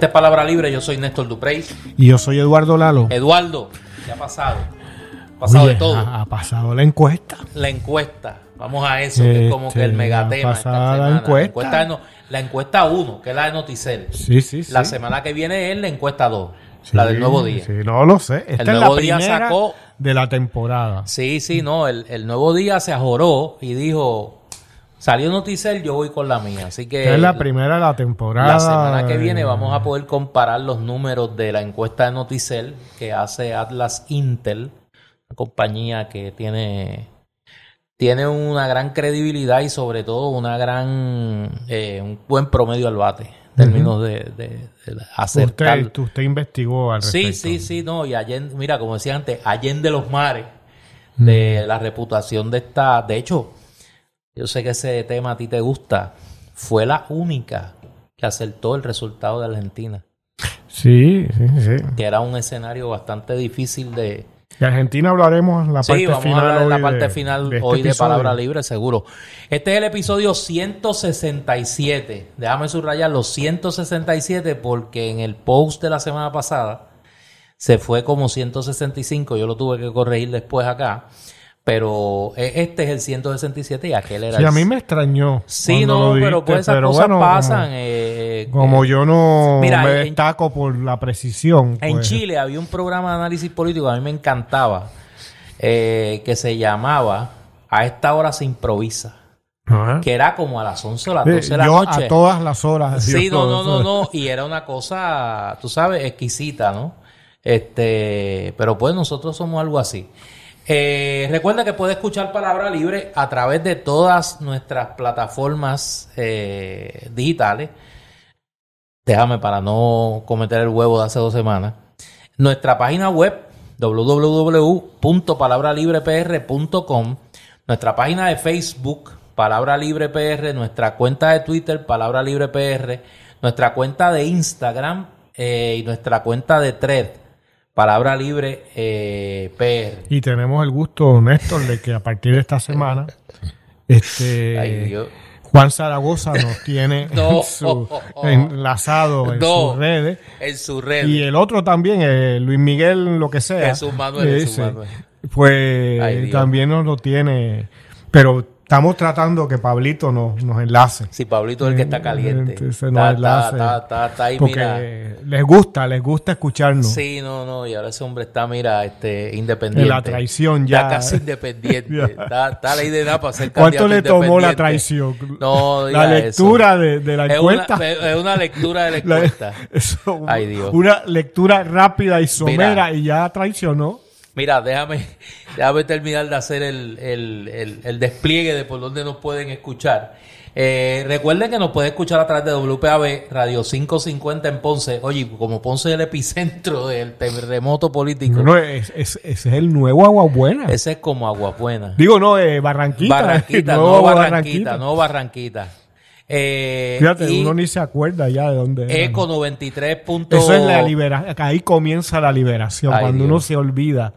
Esta es Palabra Libre, yo soy Néstor Duprey. Y yo soy Eduardo Lalo. Eduardo, ¿qué ha pasado? Ha pasado Oye, de todo. Ha, ha pasado la encuesta. La encuesta, vamos a eso, que es como que el Este, megatema. ha esta la semana. encuesta. La encuesta, no, la encuesta 1, que es la de Noticel. Sí, sí, sí. La semana que viene es la encuesta 2, Sí, la del nuevo día. Sí, no lo sé. Esta El es la Nuevo Día sacó- de la temporada. Sí, sí, no, el, el nuevo día se ajoró y dijo, salió Noticel, yo voy con la mía. Así que Esta es la primera de la temporada. la semana que viene vamos a poder comparar los números de la encuesta de Noticel que hace Atlas Intel, una compañía que tiene, tiene una gran credibilidad y sobre todo una gran, eh, un buen promedio al bate en términos de, de- de acertar. Usted, usted investigó al Sí, respecto. sí, sí, no, y Allende, mira, como decía antes, Allende los mares, de la reputación de esta, de hecho, yo sé que ese tema a ti te gusta, fue la única que acertó el resultado de Argentina, Sí, sí, sí. que era un escenario bastante difícil de... De Argentina hablaremos en la Sí, parte vamos final a hablar en la parte de- final de este hoy de. Palabra Libre, seguro. Este es el episodio 167. Déjame subrayar los 167 porque en el post de la semana pasada se fue como 165. Yo lo tuve que corregir después acá. Pero e- este es el 167 y aquel era Sí, el... a mí me extrañó. Sí, no, pero pues esas pero cosas bueno, pasan. Como, eh, como eh, yo no Mira, me en- destaco por la precisión. En pues, Chile había un programa de análisis político que a mí me encantaba, eh, que se llamaba A esta hora se improvisa, ajá. que era como a las 11 o las Eh, 12 de la yo noche. a todas las horas. Sí, no, no, no, no, y era una cosa, tú sabes, exquisita, ¿no? Este, pero pues nosotros somos algo así. Eh, recuerda que puedes escuchar Palabra Libre a través de todas nuestras plataformas eh, digitales. Déjame para no cometer el huevo de hace dos semanas. Nuestra página web www.palabralibrepr.com, nuestra página de Facebook Palabra Libre PR, nuestra cuenta de Twitter Palabra Libre PR, nuestra cuenta de Instagram eh, y nuestra cuenta de Thread Palabra Libre eh, PR. Y tenemos el gusto, Néstor, de que a partir de esta semana, este Ay, Dios. Juan Zaragoza nos tiene No. en su- enlazado en No. sus redes. En su red. Y el otro también, eh, Luis Miguel, lo que sea. Jesús Manuel, Jesús ese, Manuel. Pues Ay, también nos lo tiene. Pero estamos tratando que Pablito nos, nos enlace. Sí, Pablito es el que está caliente. Entonces, Está, nos enlace. ahí, Porque mira. les gusta, les gusta escucharnos. Sí, no, no, y ahora ese hombre está, mira, este, independiente. En la traición ya. Está casi independiente. Está, está ley de nada para ser ¿Cuánto le tomó la traición? No, la lectura de, de la eso. Es una, encuesta. es una lectura de la La- encuesta. eso, Ay, Dios. Una lectura rápida y somera Mira. y ya traicionó. Mira, déjame, déjame terminar de hacer el, el, el, el despliegue de por dónde nos pueden escuchar. Eh, recuerden que nos pueden escuchar a través de WPAB Radio 550 en Ponce. Oye, como Ponce es el epicentro del terremoto político, No, es, es- ese es el nuevo Agua Buena. ese es como agua buena. Digo, no, eh, Barranquita. Barranquita, Nuevo no Barranquita, no Barranquita. Eh, Fíjate, y uno ni se acuerda ya de dónde era. Eco 93. punto- Eso es la liberación. Ahí comienza la liberación. Ay, cuando Dios. uno se olvida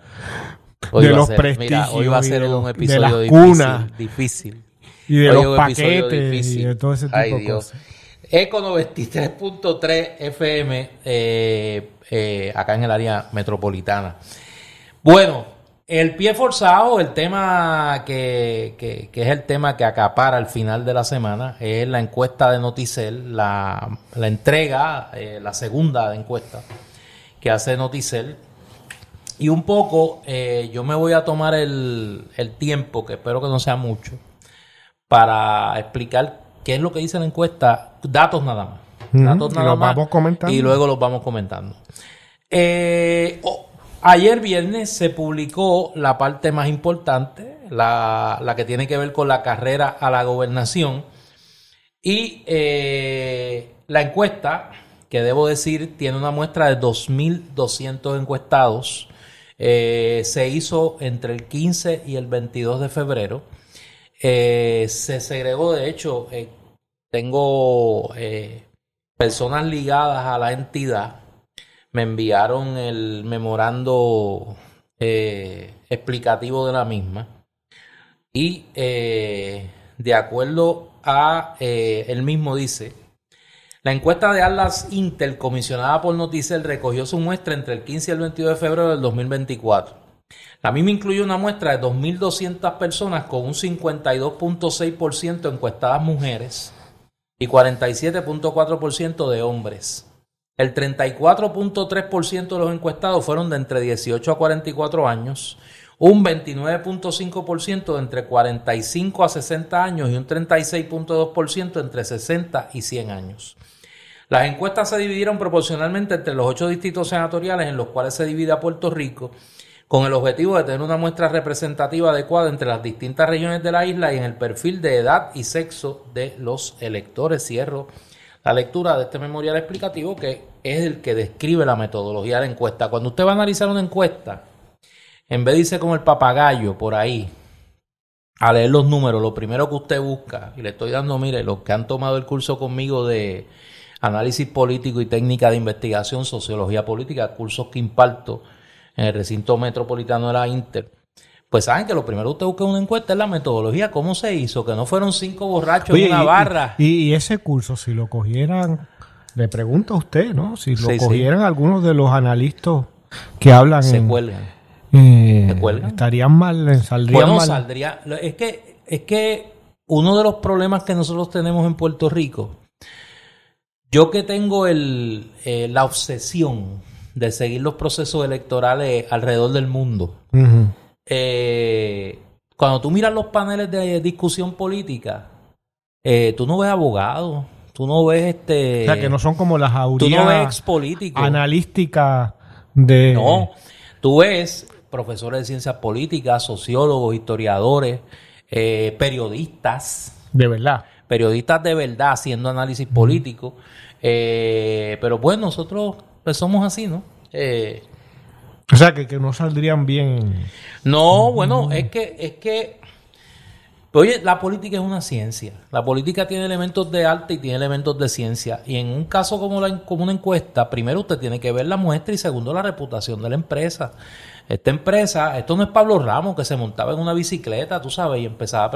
Hoy de los ser- prestigios. Mira, hoy va a ser de un los- de episodio las difícil, cunas difícil. y de Hoy los episodio paquetes y difícil. de todo ese tipo Ay, de Dios. cosas. Eco 93.3 FM eh, eh, acá en el área metropolitana. Bueno, el pie forzado, el tema que, que- que es el tema que acapara al final de la semana, es la encuesta de Noticel, la, la entrega, eh, la segunda encuesta que hace Noticel. Y un poco, eh, yo me voy a tomar el, el tiempo, que espero que no sea mucho, para explicar qué es lo que dice la encuesta, datos nada más. Datos y nada los más, vamos comentando. Y luego los vamos comentando. Eh, oh, ayer viernes se publicó la parte más importante, la, la que tiene que ver con la carrera a la gobernación. Y eh, la encuesta, que debo decir, tiene una muestra de 2.200 encuestados. Eh, se hizo entre el 15 y el 22 de febrero. Eh, se segregó, de hecho, eh, tengo personas ligadas a la entidad. Me enviaron el memorando explicativo de la misma. Y de acuerdo a, él mismo dice, La encuesta de Atlas Intel, comisionada por Noticel, recogió su muestra entre el 15 y el 22 de febrero del 2024. La misma incluye una muestra de 2.200 personas con un 52.6% encuestadas mujeres y 47.4% de hombres. El 34.3% de los encuestados fueron de entre 18 a 44 años, un 29.5% de entre 45 a 60 años y un 36.2% entre 60 y 100 años. Las encuestas se dividieron proporcionalmente entre los ocho distritos senatoriales en los cuales se divide a Puerto Rico, con el objetivo de tener una muestra representativa adecuada entre las distintas regiones de la isla y en el perfil de edad y sexo de los electores. Cierro la lectura de este memorial explicativo que es el que describe la metodología de la encuesta. Cuando usted va a analizar una encuesta, en vez de irse como el papagayo por ahí a leer los números, lo primero que usted busca, y le estoy dando, mire, los que han tomado el curso conmigo de análisis político y técnica de investigación, sociología política, cursos que imparto en el recinto metropolitano de la Inter, pues saben que lo primero que usted busca en una encuesta es la metodología, cómo se hizo, que no fueron cinco borrachos en una barra. Y, ese curso, si lo cogieran, le pregunto a usted, ¿no? Si lo cogieran algunos de los analistas que hablan... Se cuelgan. Eh, ¿Se cuelgan? Estarían mal, saldrían bueno, saldría... Es que, es que uno de los problemas que nosotros tenemos en Puerto Rico, yo que tengo el, eh, la obsesión de seguir los procesos electorales alrededor del mundo, eh, cuando tú miras los paneles de discusión política, eh, tú no ves abogados, tú no ves este... O sea, que no son como las audiencias Tú no ves políticos. Analísticas de... No, tú ves profesores de ciencias políticas, sociólogos, historiadores, eh, periodistas. De verdad. Periodistas de verdad haciendo análisis político. pero pues nosotros pues somos así, ¿no? Eh, o sea, que, que no saldrían bien. No, bueno, es que, es que, oye, la política es una ciencia. La política tiene elementos de arte y tiene elementos de ciencia. Y en un caso como, la, como una encuesta, primero usted tiene que ver la muestra y segundo la reputación de la empresa. Esta empresa, esto no es Pablo Ramos que se montaba en una bicicleta, tú sabes, y empezaba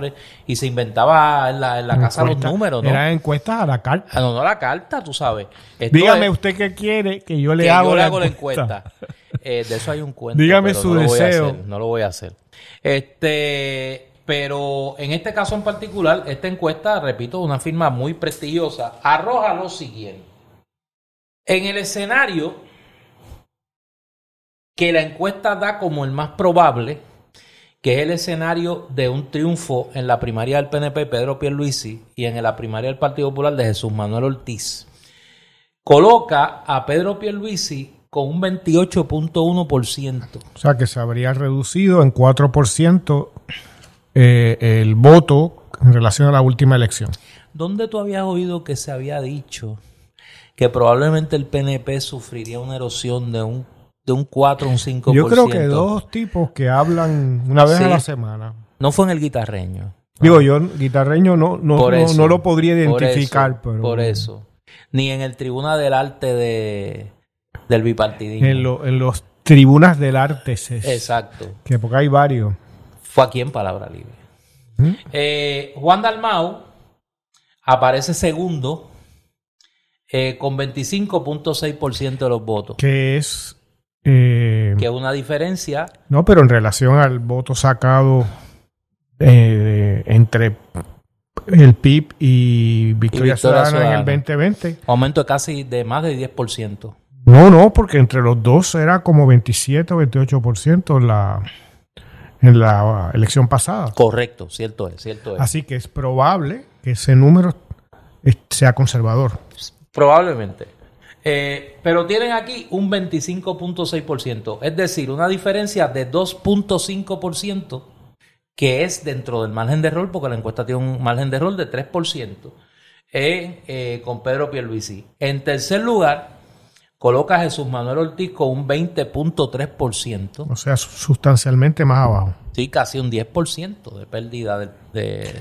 y se inventaba en la, en la casa los números, ¿no? Era encuestas a la carta. Ah, no, no a la carta, tú sabes. Dígame usted qué quiere que yo le hago, la, encuesta. Eh, de eso hay un cuento. Dígame su deseo. no lo voy a hacer. Este, pero en este caso en particular, esta encuesta, repito, una firma muy prestigiosa, arroja lo siguiente. En el escenario que la encuesta da como el más probable, que es el escenario de un triunfo en la primaria del PNP Pedro Pierluisi y en la primaria del Partido Popular de Jesús Manuel Ortiz, coloca a Pedro Pierluisi con un 28.1%. O sea que se habría reducido en 4% eh, el voto en relación a la última elección. ¿Dónde tú habías oído que se había dicho que probablemente el PNP sufriría una erosión de un de un 4 o un 5%. Yo creo que dos tipos que hablan una vez a la semana. No fue en el guitarreño. Digo, yo guitarreño no, no, no, lo podría identificar. Por eso, por eso. Ni en el Tribuna del Arte de, del bipartidismo. En, en los tribunas del arte. Exacto. Que porque hay varios. Fue aquí en Palabra Libre. ¿Mm? Eh, Juan Dalmau aparece segundo eh, con 25.6% de los votos. Que es eh, que una diferencia. No, pero en relación al voto sacado eh, entre el PIB y Victoria, Ciudadana, en el 2020. Aumento casi de más de 10%. No, no, porque entre los dos era como 27 o 28% la, en la elección pasada. Correcto, cierto es, cierto es. Así que es probable que ese número sea conservador. Probablemente. Eh, pero tienen aquí un 25.6%, es decir, una diferencia de 2.5% que es dentro del margen de rol, porque la encuesta tiene un margen de rol de 3% eh, con Pedro Pierluisi. En tercer lugar, coloca a Jesús Manuel Ortiz con un 20.3%. O sea, sustancialmente más abajo. Sí, casi un 10% de pérdida de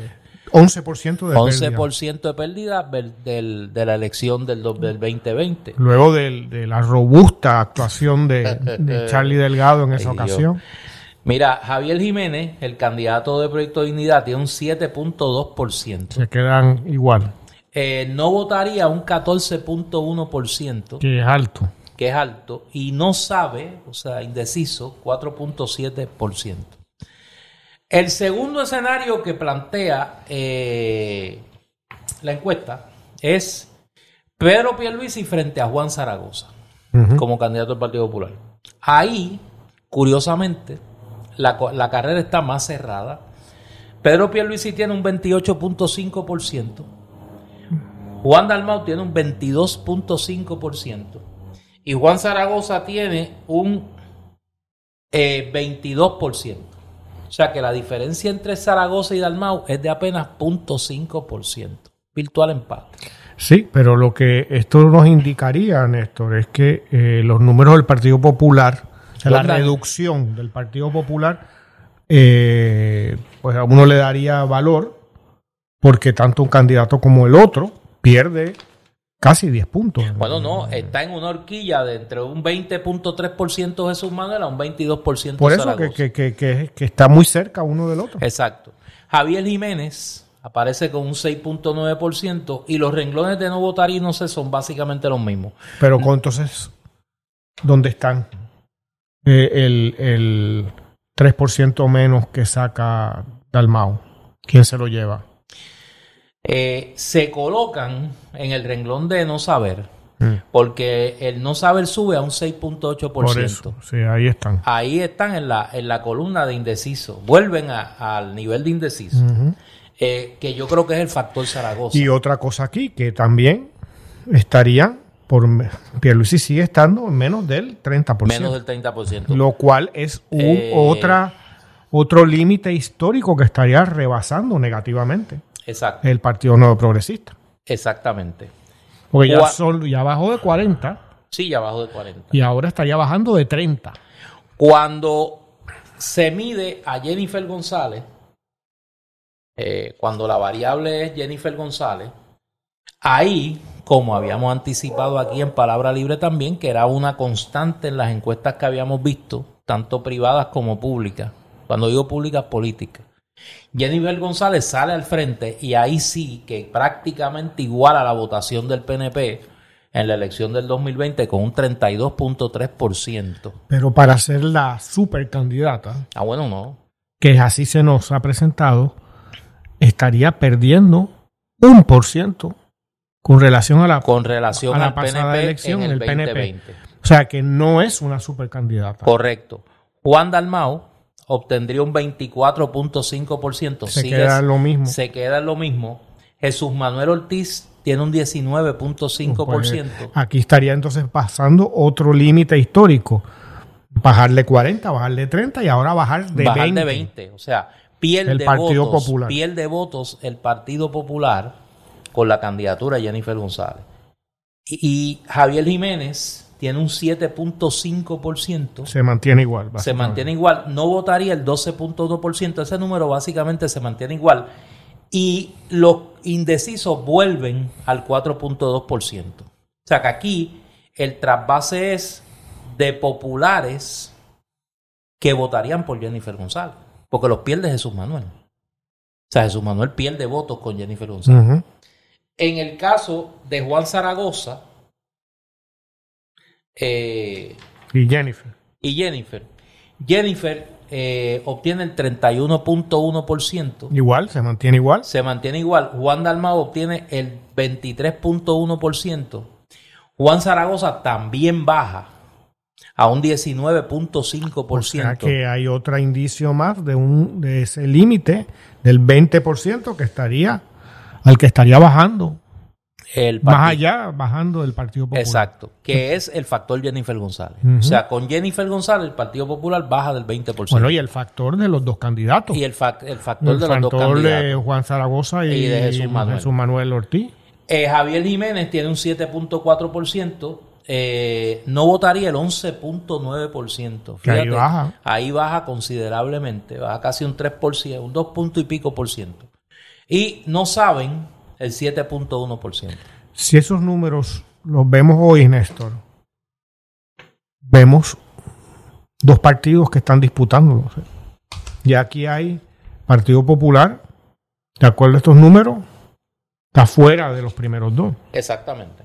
11% de 11% de pérdida del, de la elección del, del 2020. Luego de, la robusta actuación de, Charlie Delgado en esa ocasión. Mira, Javier Jiménez, el candidato de Proyecto Dignidad, tiene un 7.2%. Se quedan igual. eh, no votaría un 14.1%. Que es alto. Que es alto. Y no sabe, o sea, indeciso, 4.7%. El segundo escenario que plantea eh, la encuesta es Pedro Pierluisi frente a Juan Zaragoza como candidato del Partido Popular. Ahí, curiosamente, la, la carrera está más cerrada. Pedro Pierluisi tiene un 28.5%. Juan Dalmau tiene un 22.5%. Y Juan Zaragoza tiene un 22%. O sea que la diferencia entre Zaragoza y Dalmau es de apenas 0.5%. Virtual empate. Sí, pero lo que esto nos indicaría, Néstor, es que eh, los números del Partido Popular, la reducción del Partido Popular, eh, pues a uno le daría valor porque tanto un candidato como el otro pierde casi 10 puntos. Bueno, no, está en una horquilla de entre un 20.3% Jesús Manuel a un 22% Por eso que, que, que, que, está muy cerca uno del otro. Exacto. Javier Jiménez aparece con un 6.9% y los renglones de no votar y no sé son básicamente los mismos. Pero entonces, ¿dónde están? Eh, el, el 3% menos que saca Dalmau. ¿Quién se lo lleva? Eh, se colocan en el renglón de no saber, mm. porque el no saber sube a un 6.8%. Por eso, sí, ahí están. Ahí están en la, en la columna de indeciso. Vuelven al nivel de indeciso. Eh, que yo creo que es el factor Zaragoza. Y otra cosa aquí, que también estaría, por Pierluisi sigue estando en menos del 30%. Menos del 30%. Lo cual es un, eh, otra, otro límite histórico que estaría rebasando negativamente. Exacto. El Partido Nuevo Progresista. Exactamente. Porque ya, ya bajó de 40. Sí, ya bajó de 40. Y ahora estaría bajando de 30. Cuando se mide a Jennifer González, eh, cuando la variable es Jennifer González, ahí, como habíamos anticipado aquí en Palabra Libre también, que era una constante en las encuestas que habíamos visto, tanto privadas como públicas, cuando digo públicas, políticas. Jennifer González sale al frente y ahí sí que prácticamente igual a la votación del PNP en la elección del 2020 con un 32.3%. Pero para ser la supercandidata. Ah, bueno, no. Que así se nos ha presentado estaría perdiendo un por ciento con relación a la, con relación a la pasada elección en el, 2020. O sea que no es una supercandidata. Correcto. Juan Dalmau obtendría un 24.5%. Se queda lo mismo. Se queda lo mismo. Jesús Manuel Ortiz tiene un 19.5%. Pues, aquí estaría entonces pasando otro límite histórico. Bajarle 40, bajarle 30 y ahora bajar de bajar 20. de 20. O sea, pierde Partido votos, Popular. pierde votos el Partido Popular con la candidatura de Jennifer González. Y, Javier Jiménez tiene un 7.5%. Se mantiene igual. Se mantiene igual. No votaría el 12.2%. Ese número básicamente se mantiene igual. Y los indecisos vuelven al 4.2%. O sea que aquí el trasvase es de populares que votarían por Jennifer González porque los pierde Jesús Manuel. O sea, Jesús Manuel pierde votos con Jennifer González. En el caso de Juan Zaragoza eh, y Jennifer. Y Jennifer. Jennifer eh, obtiene el 31.1%. Igual, se mantiene igual. Se mantiene igual. Juan Dalmao obtiene el 23.1%. Juan Zaragoza también baja a un 19.5%. O sea que hay otro indicio más de, un, de ese límite del 20% que estaría, al que estaría bajando. El más allá, bajando el Partido Popular. Exacto, que es el factor Jennifer González. O sea, con Jennifer González el Partido Popular baja del 20%. Bueno, y el factor de los dos candidatos. Y el, el factor de los dos candidatos. de Juan Zaragoza y, de Jesús Manuel, Ortiz. Eh, Javier Jiménez tiene un 7.4%, eh, no votaría el 11.9%. ahí baja. Ahí baja considerablemente, baja casi un 3%, un 2 punto y pico por ciento. Y no saben el 7.1%. Si esos números los vemos hoy, Néstor, vemos dos partidos que están disputándolos. Y aquí hay Partido Popular, de acuerdo a estos números, está fuera de los primeros dos. Exactamente.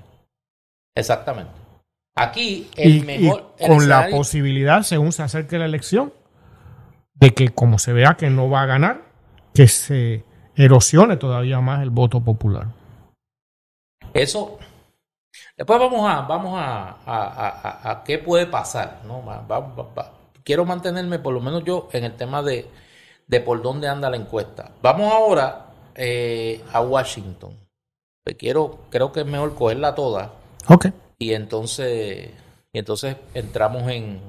Exactamente. Aquí el mejor. con la posibilidad, según se acerque la elección, de que como se vea que no va a ganar, que se erosione todavía más el voto popular. Eso. Después vamos a, vamos a, a, qué puede pasar. ¿no? quiero mantenerme, por lo menos yo, en el tema de, de por dónde anda la encuesta. Vamos ahora eh, a Washington. Pues quiero, creo que es mejor cogerla toda. Ok. Y entonces, y entonces entramos en.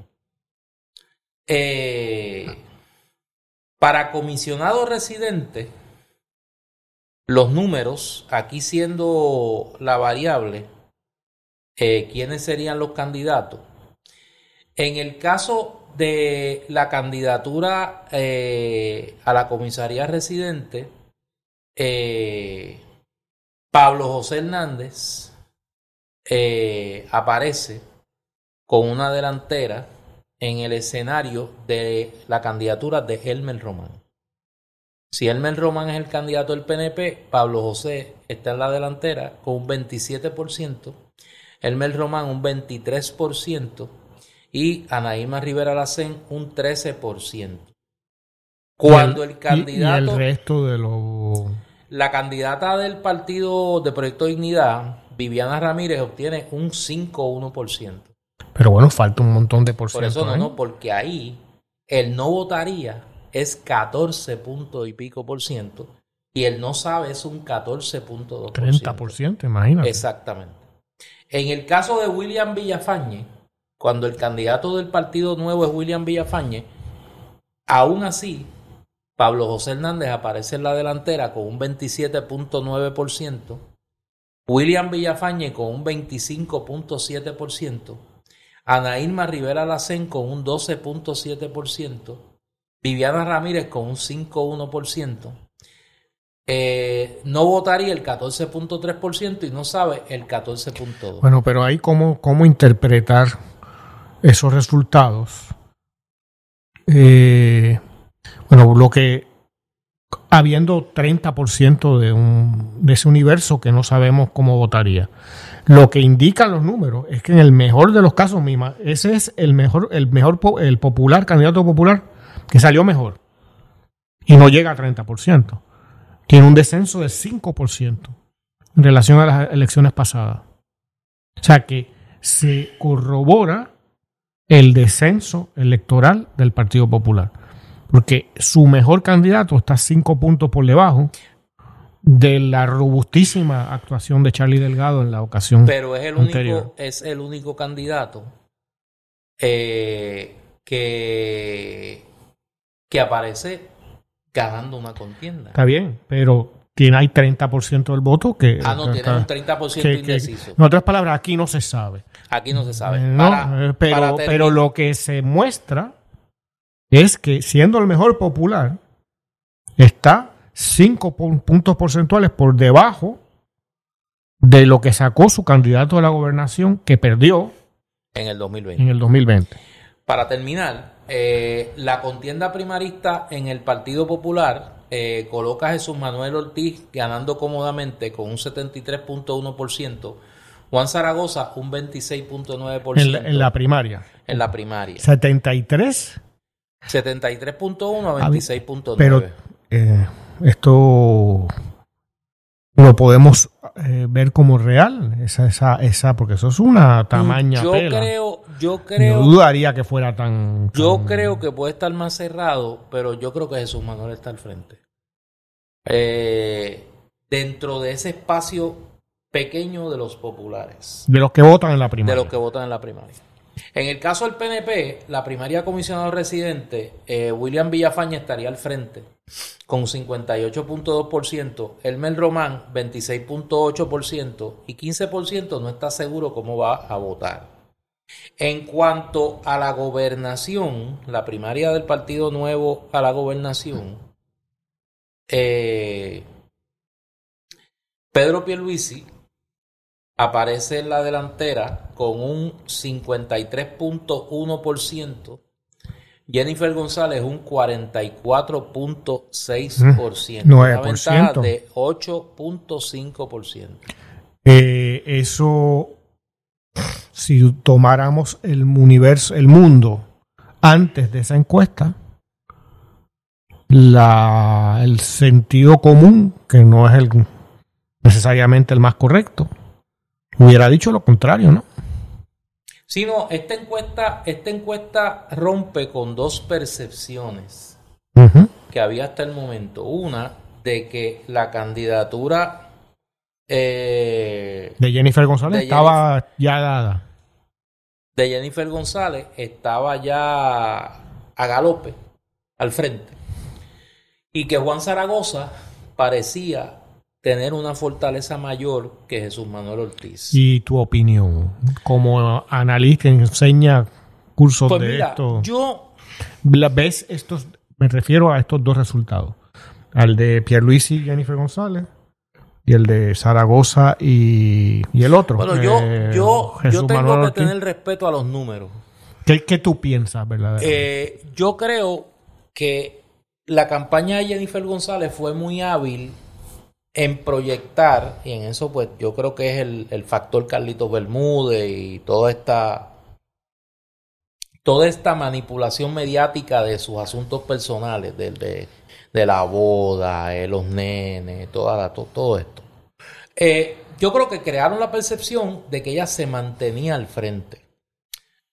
Eh, para comisionado residente, los números, aquí siendo la variable, eh, ¿quiénes serían los candidatos? En el caso de la candidatura eh, a la comisaría residente, eh, Pablo José Hernández aparece con una delantera en el escenario de la candidatura de Elmer Román. Si Elmer Román es el candidato del PNP, Pablo José está en la delantera con un 27%, Elmer Román un 23% y Anaíma Rivera Lacén un 13%. Cuando el, candidato... Y, el resto de los... La candidata del partido de Proyecto Dignidad, Viviana Ramírez, obtiene un 5 o 1%. Pero bueno, falta un montón de por ciento. Por eso no, no, porque ahí el no votaría es 14 puntos y pico por ciento y el no sabe es un 14.2%. 30 por ciento, imagínate. Exactamente. En el caso de William Villafañe, cuando el candidato del Partido Nuevo es William Villafañe, aún así, Pablo José Hernández aparece en la delantera con un 27.9%, William Villafañe con un 25.7%, Ana Irma Rivera Lacén con un 12.7%, Viviana Ramírez con un 5.1%. Eh, no votaría el 14.3% y no sabe el 14.2%. Bueno, pero ahí cómo, cómo interpretar esos resultados. Eh, bueno, lo que habiendo 30% de, un, de ese universo que no sabemos cómo votaría. Lo que indican los números es que en el mejor de los casos, Mima, ese es el mejor, el mejor, el popular, candidato popular, que salió mejor y no llega a 30%. Tiene un descenso de 5% en relación a las elecciones pasadas. O sea que se corrobora el descenso electoral del Partido Popular. Porque su mejor candidato está cinco puntos por debajo de la robustísima actuación de Charlie Delgado en la ocasión Pero es el único, es el único candidato eh, que que aparece ganando una contienda. Está bien, pero tiene ahí 30% del voto que... Ah, no, tiene un 30% indeciso. en otras palabras, aquí no se sabe. Aquí no se sabe. Eh, eh, pero, pero lo que se muestra es que siendo el mejor popular, está 5 puntos porcentuales por debajo de lo que sacó su candidato a la gobernación que perdió en el 2020. En el 2020. Para terminar, eh, la contienda primarista en el Partido Popular eh, coloca a Jesús Manuel Ortiz ganando cómodamente con un 73.1%, Juan Zaragoza un 26.9%. En, en la primaria. En la primaria. 73. 73.1 a 26.9. Pero eh, esto lo podemos eh, ver como real, esa, esa, esa, porque eso es una tamaña yo creo, yo creo, no dudaría que fuera tan, yo creo que puede estar más cerrado, pero yo creo que Jesús Manuel está al frente. Eh, dentro de ese espacio pequeño de los populares. De los que votan en la primaria. De los que votan en la primaria. En el caso del PNP, la primaria comisionado residente, eh, William Villafaña estaría al frente con 58.2%, Elmer Román 26.8% y 15% no está seguro cómo va a votar. En cuanto a la gobernación, la primaria del Partido Nuevo a la gobernación, eh, Pedro Pierluisi aparece en la delantera con un 53.1%, Jennifer González un 44.6%. 9%. Una ventaja de 8.5%. Eh, eso, si tomáramos el universo, el mundo antes de esa encuesta, la, el sentido común, que no es el necesariamente el más correcto, hubiera dicho lo contrario, ¿no? Sí, no, esta encuesta, esta encuesta rompe con dos percepciones que había hasta el momento. Una, de que la candidatura eh, de Jennifer González estaba ya dada. De Jennifer González estaba ya a galope, al frente. Y que Juan Zaragoza parecía tener una fortaleza mayor que Jesús Manuel Ortiz. ¿Y tu opinión como analista que enseña cursos pues de esto? Yo ves estos, me refiero a estos dos resultados, al de Pierluisi y Jennifer González y el de Zaragoza y, el otro. Bueno, yo, eh, yo, yo tengo que tener respeto a los números. ¿Qué, tú piensas, verdad? Eh, yo creo que la campaña de Jennifer González fue muy hábil en proyectar, y en eso pues yo creo que es el, el factor Carlitos Bermúdez y toda esta toda esta manipulación mediática de sus asuntos personales, de, de, de la boda, de los nenes, toda todo esto. Eh, yo creo que crearon la percepción de que ella se mantenía al frente.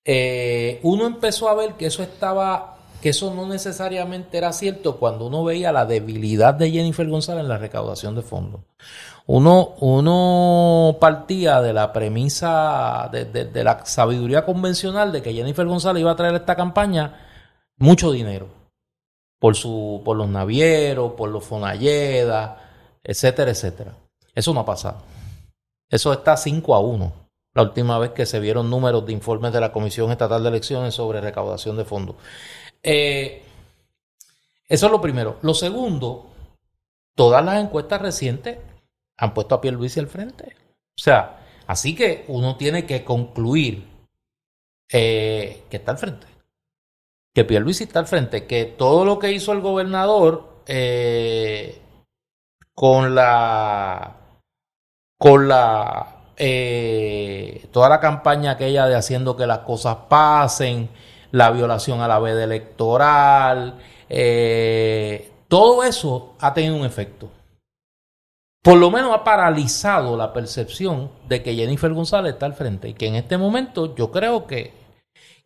Eh, uno empezó a ver que eso estaba que eso no necesariamente era cierto cuando uno veía la debilidad de Jennifer González en la recaudación de fondos. Uno, uno partía de la premisa, de, la sabiduría convencional de que Jennifer González iba a traer esta campaña mucho dinero. Por, su, por los navieros, por los Fonalleda, etcétera, etcétera. Eso no ha pasado. Eso está 5 a 1. La última vez que se vieron números de informes de la Comisión Estatal de Elecciones sobre recaudación de fondos. Eh, eso es lo primero. Lo segundo, todas las encuestas recientes han puesto a Pierluisi al frente. O sea, así que uno tiene que concluir eh, que está al frente. Que Pierluisi está al frente. Que todo lo que hizo el gobernador eh, con la con la toda la campaña aquella de haciendo que las cosas pasen la violación a la veda electoral, eh, todo eso ha tenido un efecto. Por lo menos ha paralizado la percepción de que Jennifer González está al frente y que en este momento yo creo que,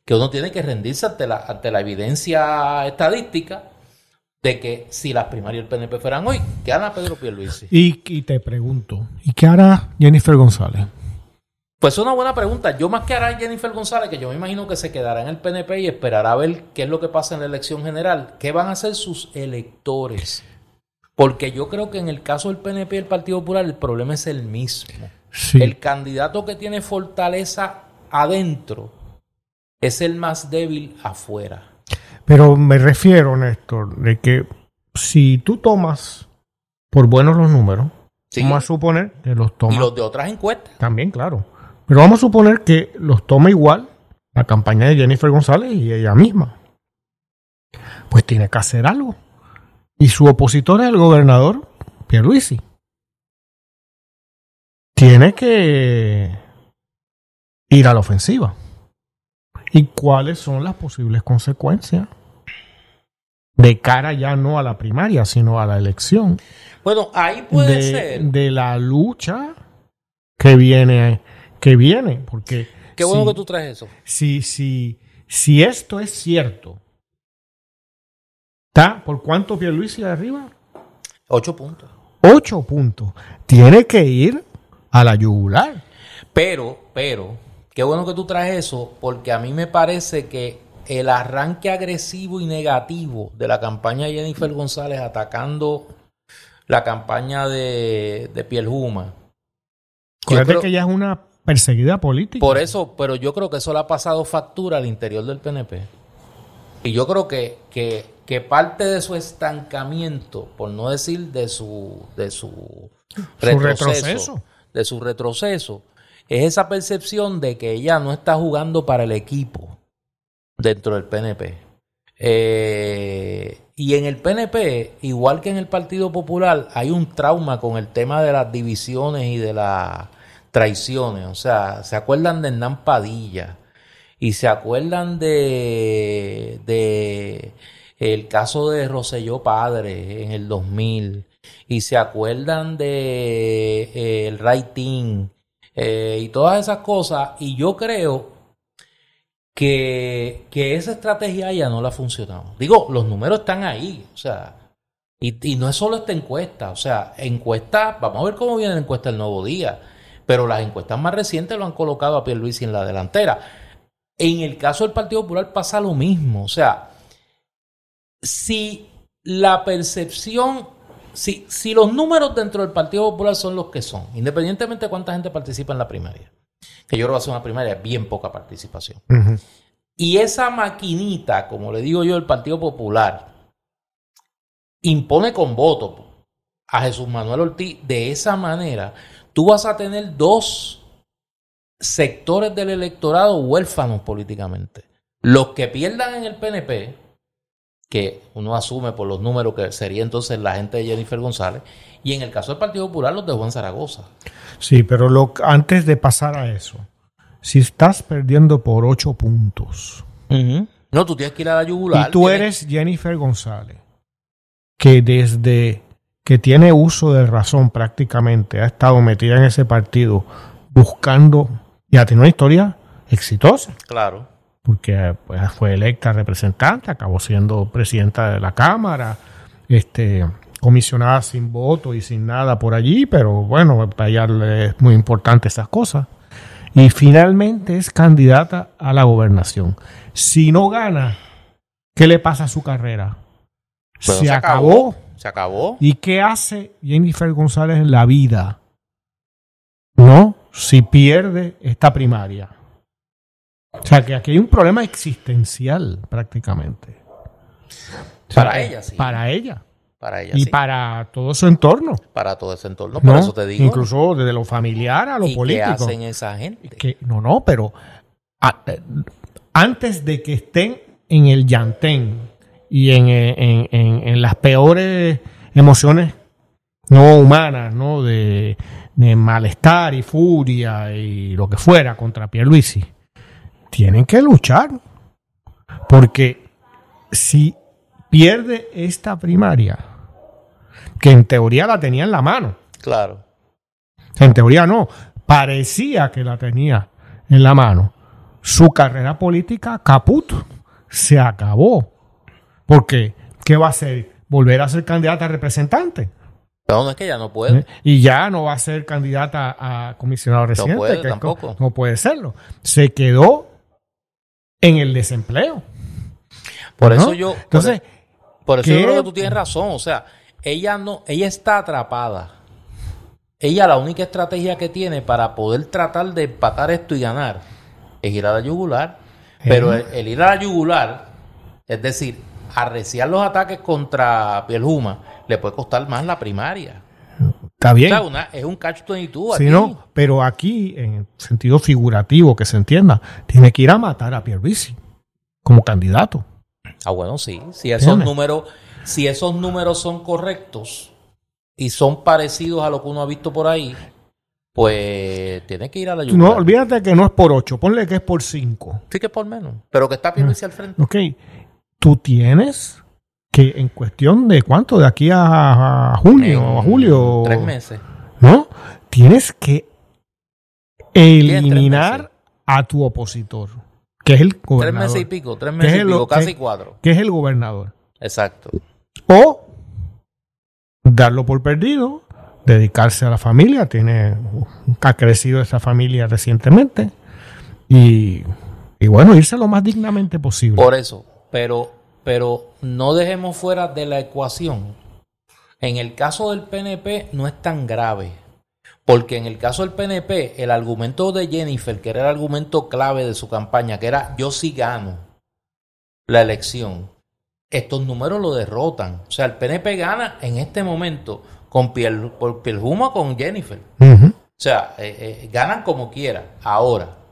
que uno tiene que rendirse ante la, ante la evidencia estadística de que si las primarias del PNP fueran hoy, ¿qué hará Pedro Pierluisi? Y, y te pregunto, ¿y qué hará Jennifer González? Pues es una buena pregunta. Yo más que hará Jennifer González, que yo me imagino que se quedará en el PNP y esperará a ver qué es lo que pasa en la elección general. ¿Qué van a hacer sus electores? Porque yo creo que en el caso del PNP y el Partido Popular el problema es el mismo. El candidato que tiene fortaleza adentro es el más débil afuera. Pero me refiero, Néstor, de que si tú tomas por buenos los números, vamos a suponer que los tomas. Y los de otras encuestas. También, claro. Pero vamos a suponer que los toma igual la campaña de Jennifer González y ella misma. Pues tiene que hacer algo. Y su opositor es el gobernador Pierluisi. Tiene que ir a la ofensiva. ¿Y cuáles son las posibles consecuencias? De cara ya no a la primaria, sino a la elección. Bueno, ahí puede ser. De la lucha que viene que viene, porque... Qué bueno que tú traes eso. Si, si, si esto es cierto, ¿está por cuánto Pierluisi arriba? Ocho puntos. Ocho puntos. Tiene que ir a la yugular. Pero, pero, qué bueno que tú traes eso, porque a mí me parece que el arranque agresivo y negativo de la campaña de Jennifer González atacando la campaña de, de Piel Juma. Creo que ella es una perseguida política. Por eso, pero yo creo que eso le ha pasado factura al interior del PNP. Y yo creo que, que, parte de su estancamiento, por no decir de su, de su, retroceso, de su retroceso, es esa percepción de que ella no está jugando para el equipo dentro del PNP. Eh, y en el PNP, igual que en el Partido Popular, hay un trauma con el tema de las divisiones y de las traiciones. O sea, ¿se acuerdan de Hernán Padilla? Y se acuerdan de, de el caso de Roselló Padre en el 2000. Y se acuerdan de eh, el Writing eh, y todas esas cosas. Y yo creo que, que esa estrategia ya no la ha funcionado. Digo, los números están ahí, o sea, y, no es solo esta encuesta, o sea, encuesta, vamos a ver cómo viene la encuesta el nuevo día, pero las encuestas más recientes lo han colocado a Pierluisi en la delantera. En el caso del Partido Popular pasa lo mismo, o sea, si la percepción, si, si los números dentro del Partido Popular son los que son, independientemente de cuánta gente participa en la primaria, que yo creo que va a ser una primaria bien poca participación. Y esa maquinita, como le digo yo, el Partido Popular, impone con voto a Jesús Manuel Ortiz de esa manera, tú vas a tener dos sectores del electorado huérfanos políticamente. Los que pierdan en el PNP, que uno asume por los números que sería entonces la gente de Jennifer González, y en el caso del Partido Popular los de Juan Zaragoza. Sí, pero lo, antes de pasar a eso, si estás perdiendo por ocho puntos. No, tú tienes que ir a la yugular. Y tú eres Jennifer González, que desde que tiene uso de razón prácticamente ha estado metida en ese partido buscando y ha tenido una historia exitosa. Claro. Porque pues, fue electa representante, acabó siendo presidenta de la Cámara, este, comisionada sin voto y sin nada por allí, pero bueno, para ella es muy importante esas cosas. Y finalmente es candidata a la gobernación. Si no gana, ¿qué le pasa a su carrera? se, acabó. Se acabó. ¿Y qué hace Jennifer González en la vida? No, si pierde esta primaria. O sea que aquí hay un problema existencial prácticamente. para ella, sí. Para ella. Para ella, y para todo su entorno. Para todo ese entorno, por eso te digo. Incluso desde lo familiar a lo ¿Y político. ¿Qué hacen esa gente? Que, no, no, pero eh, antes de que estén en el llantén y en, en, en, en las peores emociones no humanas, ¿no? De, de, malestar y furia y lo que fuera contra Pierluisi, tienen que luchar. Porque si pierde esta primaria, que en teoría la tenía en la mano. Claro. En teoría no, parecía que la tenía en la mano. Su carrera política caput se acabó. Porque, ¿qué va a hacer? ¿Volver a ser candidata a representante? No, no es que ya no puede. ¿Eh? Y ya no va a ser candidata a comisionado residente. No puede, que tampoco. No puede serlo. Se quedó en el desempleo. Por ¿no? eso yo. Entonces, por, por eso yo creo que tú tienes razón. O sea, ella no, ella está atrapada. Ella la única estrategia que tiene para poder tratar de empatar esto y ganar es ir a la yugular. Pero el, el ir a la yugular, es decir, arreciar los ataques contra Pielhuma, le puede costar más la primaria. Está bien. O sea, una, es un catch 22 Sí, aquí. no, pero aquí, en sentido figurativo, que se entienda, tiene que ir a matar a Pierluisi como candidato. Ah, bueno, sí. Si esos números, si esos números son correctos y son parecidos a lo que uno ha visto por ahí, pues tiene que ir a la No, yugular. olvídate que no es por 8, ponle que es por 5. Sí que es por menos. Pero que está Pierluisi al frente. Ok, tú tienes que en cuestión de cuánto, de aquí a, a junio, En a julio, Tres meses. ¿no? Tienes que tres eliminar a tu opositor, que es el Tres gobernador. meses y pico. Tres meses es y pico. Casi que- cuatro. Que es el gobernador. Exacto. O darlo por perdido, dedicarse a la familia, tiene, ha crecido esa familia recientemente, y, y bueno, irse lo más dignamente posible. Por eso. Pero, pero no dejemos fuera de la ecuación. En el caso del PNP no es tan grave. Porque en el caso del PNP, el argumento de Jennifer, que era el argumento clave de su campaña, que era yo sí gano la elección, estos números lo derrotan. O sea, el PNP gana en este momento con Piel, por Pielhuma o con Jennifer. O sea, eh, eh, ganan como quiera. Ahora,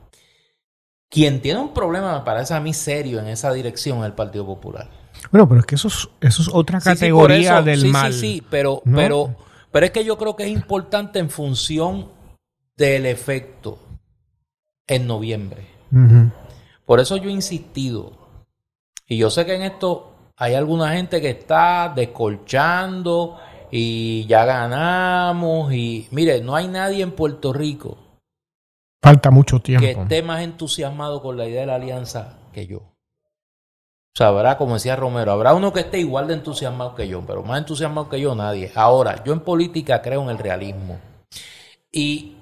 Quien tiene un problema, me parece a mí serio en esa dirección, es el Partido Popular. Bueno, pero es que eso es, eso es otra categoría del mal. Sí, sí, pero, pero, pero es que yo creo que es importante en función del efecto en noviembre. Por eso yo he insistido, y yo sé que en esto hay alguna gente que está descolchando y ya ganamos y mire, no hay nadie en Puerto Rico Falta mucho tiempo. Que esté más entusiasmado con la idea de la alianza que yo. O sea, habrá, como decía Romero, habrá uno que esté igual de entusiasmado que yo, pero más entusiasmado que yo nadie. Ahora, yo en política creo en el realismo. Y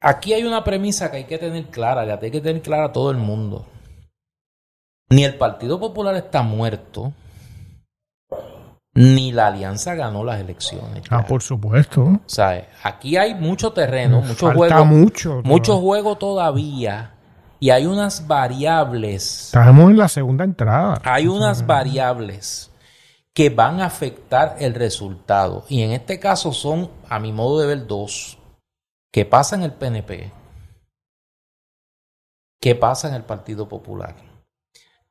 aquí hay una premisa que hay que tener clara, ya hay que tener clara a todo el mundo. Ni el Partido Popular está muerto, ni la alianza ganó las elecciones. Ah, por supuesto. Sea, aquí hay mucho terreno, mucho juego, mucho, mucho juego todavía. Y hay unas variables. Estamos en la segunda entrada. Hay unas variables que van a afectar el resultado. Y en este caso son, a mi modo de ver, dos. ¿Qué pasa en el PNP? ¿Qué pasa en el Partido Popular?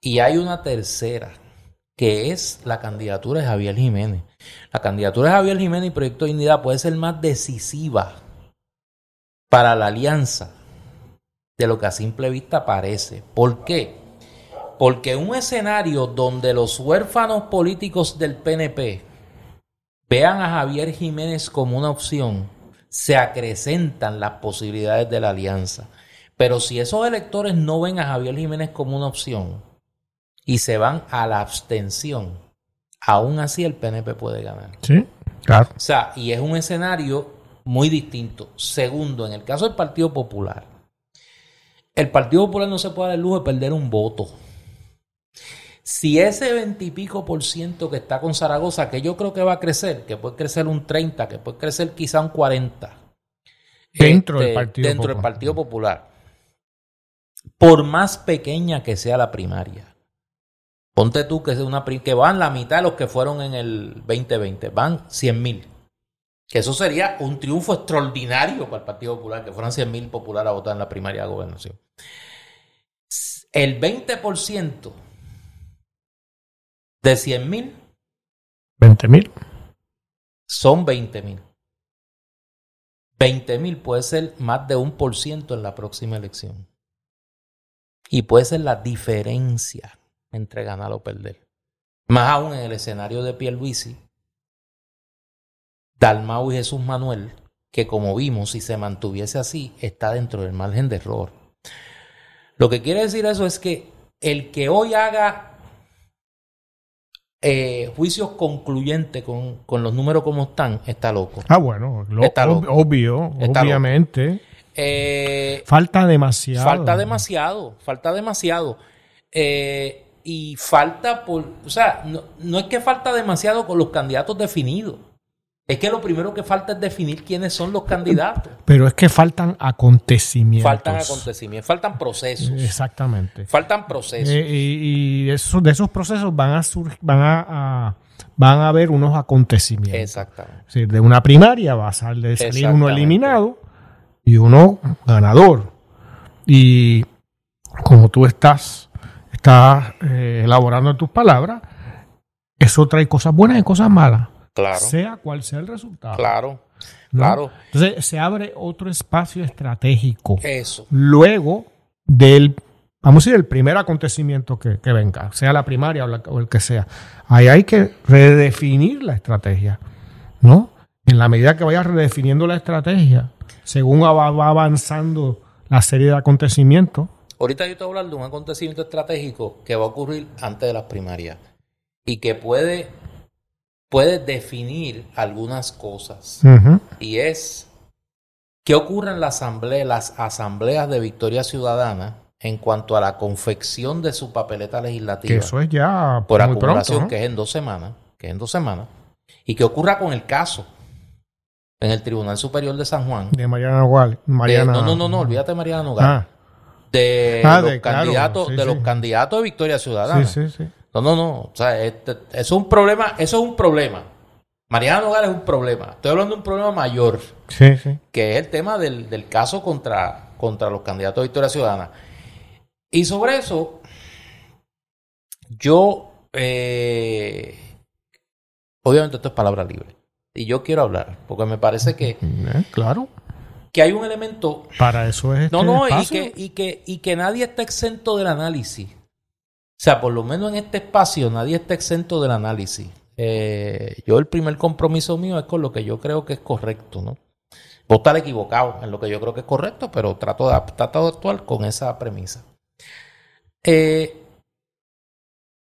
Y hay una tercera que es la candidatura de Javier Jiménez. La candidatura de Javier Jiménez y Proyecto de Dignidad puede ser más decisiva para la alianza de lo que a simple vista parece. ¿Por qué? Porque un escenario donde los huérfanos políticos del PNP vean a Javier Jiménez como una opción, se acrecentan las posibilidades de la alianza. Pero si esos electores no ven a Javier Jiménez como una opción, y se van a la abstención, aún así el PNP puede ganar. Sí, claro. O sea, y es un escenario muy distinto. Segundo, en el caso del Partido Popular, el Partido Popular no se puede dar el lujo de perder un voto. Si ese veintipico por ciento que está con Zaragoza, que yo creo que va a crecer, que puede crecer un 30, que puede crecer quizá un 40, dentro, del, este, Partido dentro del Partido Popular, por más pequeña que sea la primaria, Ponte tú que, es una, que van la mitad de los que fueron en el 2020, van 100 mil. Que eso sería un triunfo extraordinario para el Partido Popular, que fueran 100 mil populares a votar en la primaria de gobernación. El 20% de 100 mil. 20 mil. Son 20 mil. 20 mil puede ser más de un por ciento en la próxima elección. Y puede ser la diferencia entre ganar o perder. Más aún en el escenario de Pierluisi, Dalmau y Jesús Manuel, que como vimos, si se mantuviese así, está dentro del margen de error. Lo que quiere decir eso es que el que hoy haga eh, juicios concluyentes con, los números como están, está loco. Ah, bueno, obvio, obviamente. Eh, falta demasiado. Falta demasiado, falta demasiado. Eh, y falta por, o sea, no, no, es que falta demasiado con los candidatos definidos. Es que lo primero que falta es definir quiénes son los candidatos. Pero es que faltan acontecimientos. Faltan acontecimientos, faltan procesos. Exactamente. Faltan procesos. Eh, y, eso, de esos procesos van a, van a, van a haber unos acontecimientos. Exactamente. de una primaria va a salir, salir uno eliminado y uno ganador. Y como tú estás estás eh, elaborando tus palabras, eso trae cosas buenas y cosas malas. Claro. Sea cual sea el resultado. Claro. Claro. Entonces se abre otro espacio estratégico. Eso. Luego del, vamos a decir, el primer acontecimiento que, venga, sea la primaria o, el que sea. Ahí hay que redefinir la estrategia. ¿No? En la medida que vayas redefiniendo la estrategia, según va avanzando la serie de acontecimientos, Ahorita yo te voy a hablar de un acontecimiento estratégico que va a ocurrir antes de las primarias y que puede, puede definir algunas cosas. Y es qué ocurre en la asamblea, las asambleas de Victoria Ciudadana en cuanto a la confección de su papeleta legislativa. Que eso es ya por acumulación, que es en dos semanas, que es en dos semanas, y que ocurra con el caso en el Tribunal Superior de San Juan. De Mariana Nogal. Mariana... no, no, no, no, olvídate de Mariana Nogal. Ah de, ah, los, candidatos, de los candidatos de Victoria Ciudadana. No, no, no. O sea, este, eso es un problema, eso es un problema. Mariana Nogales es un problema. Estoy hablando de un problema mayor. Que es el tema del, caso contra, contra los candidatos de Victoria Ciudadana. Y sobre eso, yo, eh, obviamente esto es palabra libre. Y yo quiero hablar, porque me parece que... Eh, claro. Que hay un elemento... Para eso es... no, este no, y que, y, que, y que nadie está exento del análisis. O sea, por lo menos en este espacio nadie está exento del análisis. Eh, yo el primer compromiso mío es con lo que yo creo que es correcto, ¿no? Puedo estar equivocado en lo que yo creo que es correcto, pero trato de, trato de actuar con esa premisa. Eh,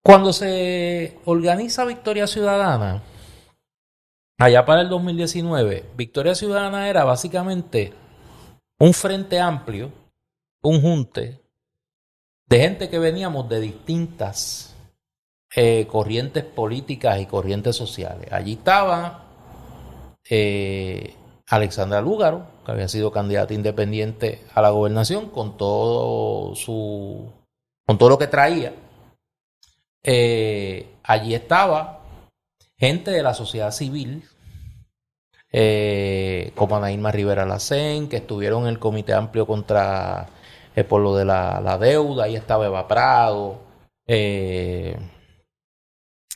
cuando se organiza Victoria Ciudadana, allá para el 2019, Victoria Ciudadana era básicamente un frente amplio, un junte de gente que veníamos de distintas eh, corrientes políticas y corrientes sociales. Allí estaba eh, Alexandra Lúgaro, que había sido candidata independiente a la gobernación con todo su con todo lo que traía. Eh, allí estaba gente de la sociedad civil, como Anaíma Rivera Lacén, que estuvieron en el Comité Amplio contra por lo de la, deuda, ahí estaba Eva Prado, eh,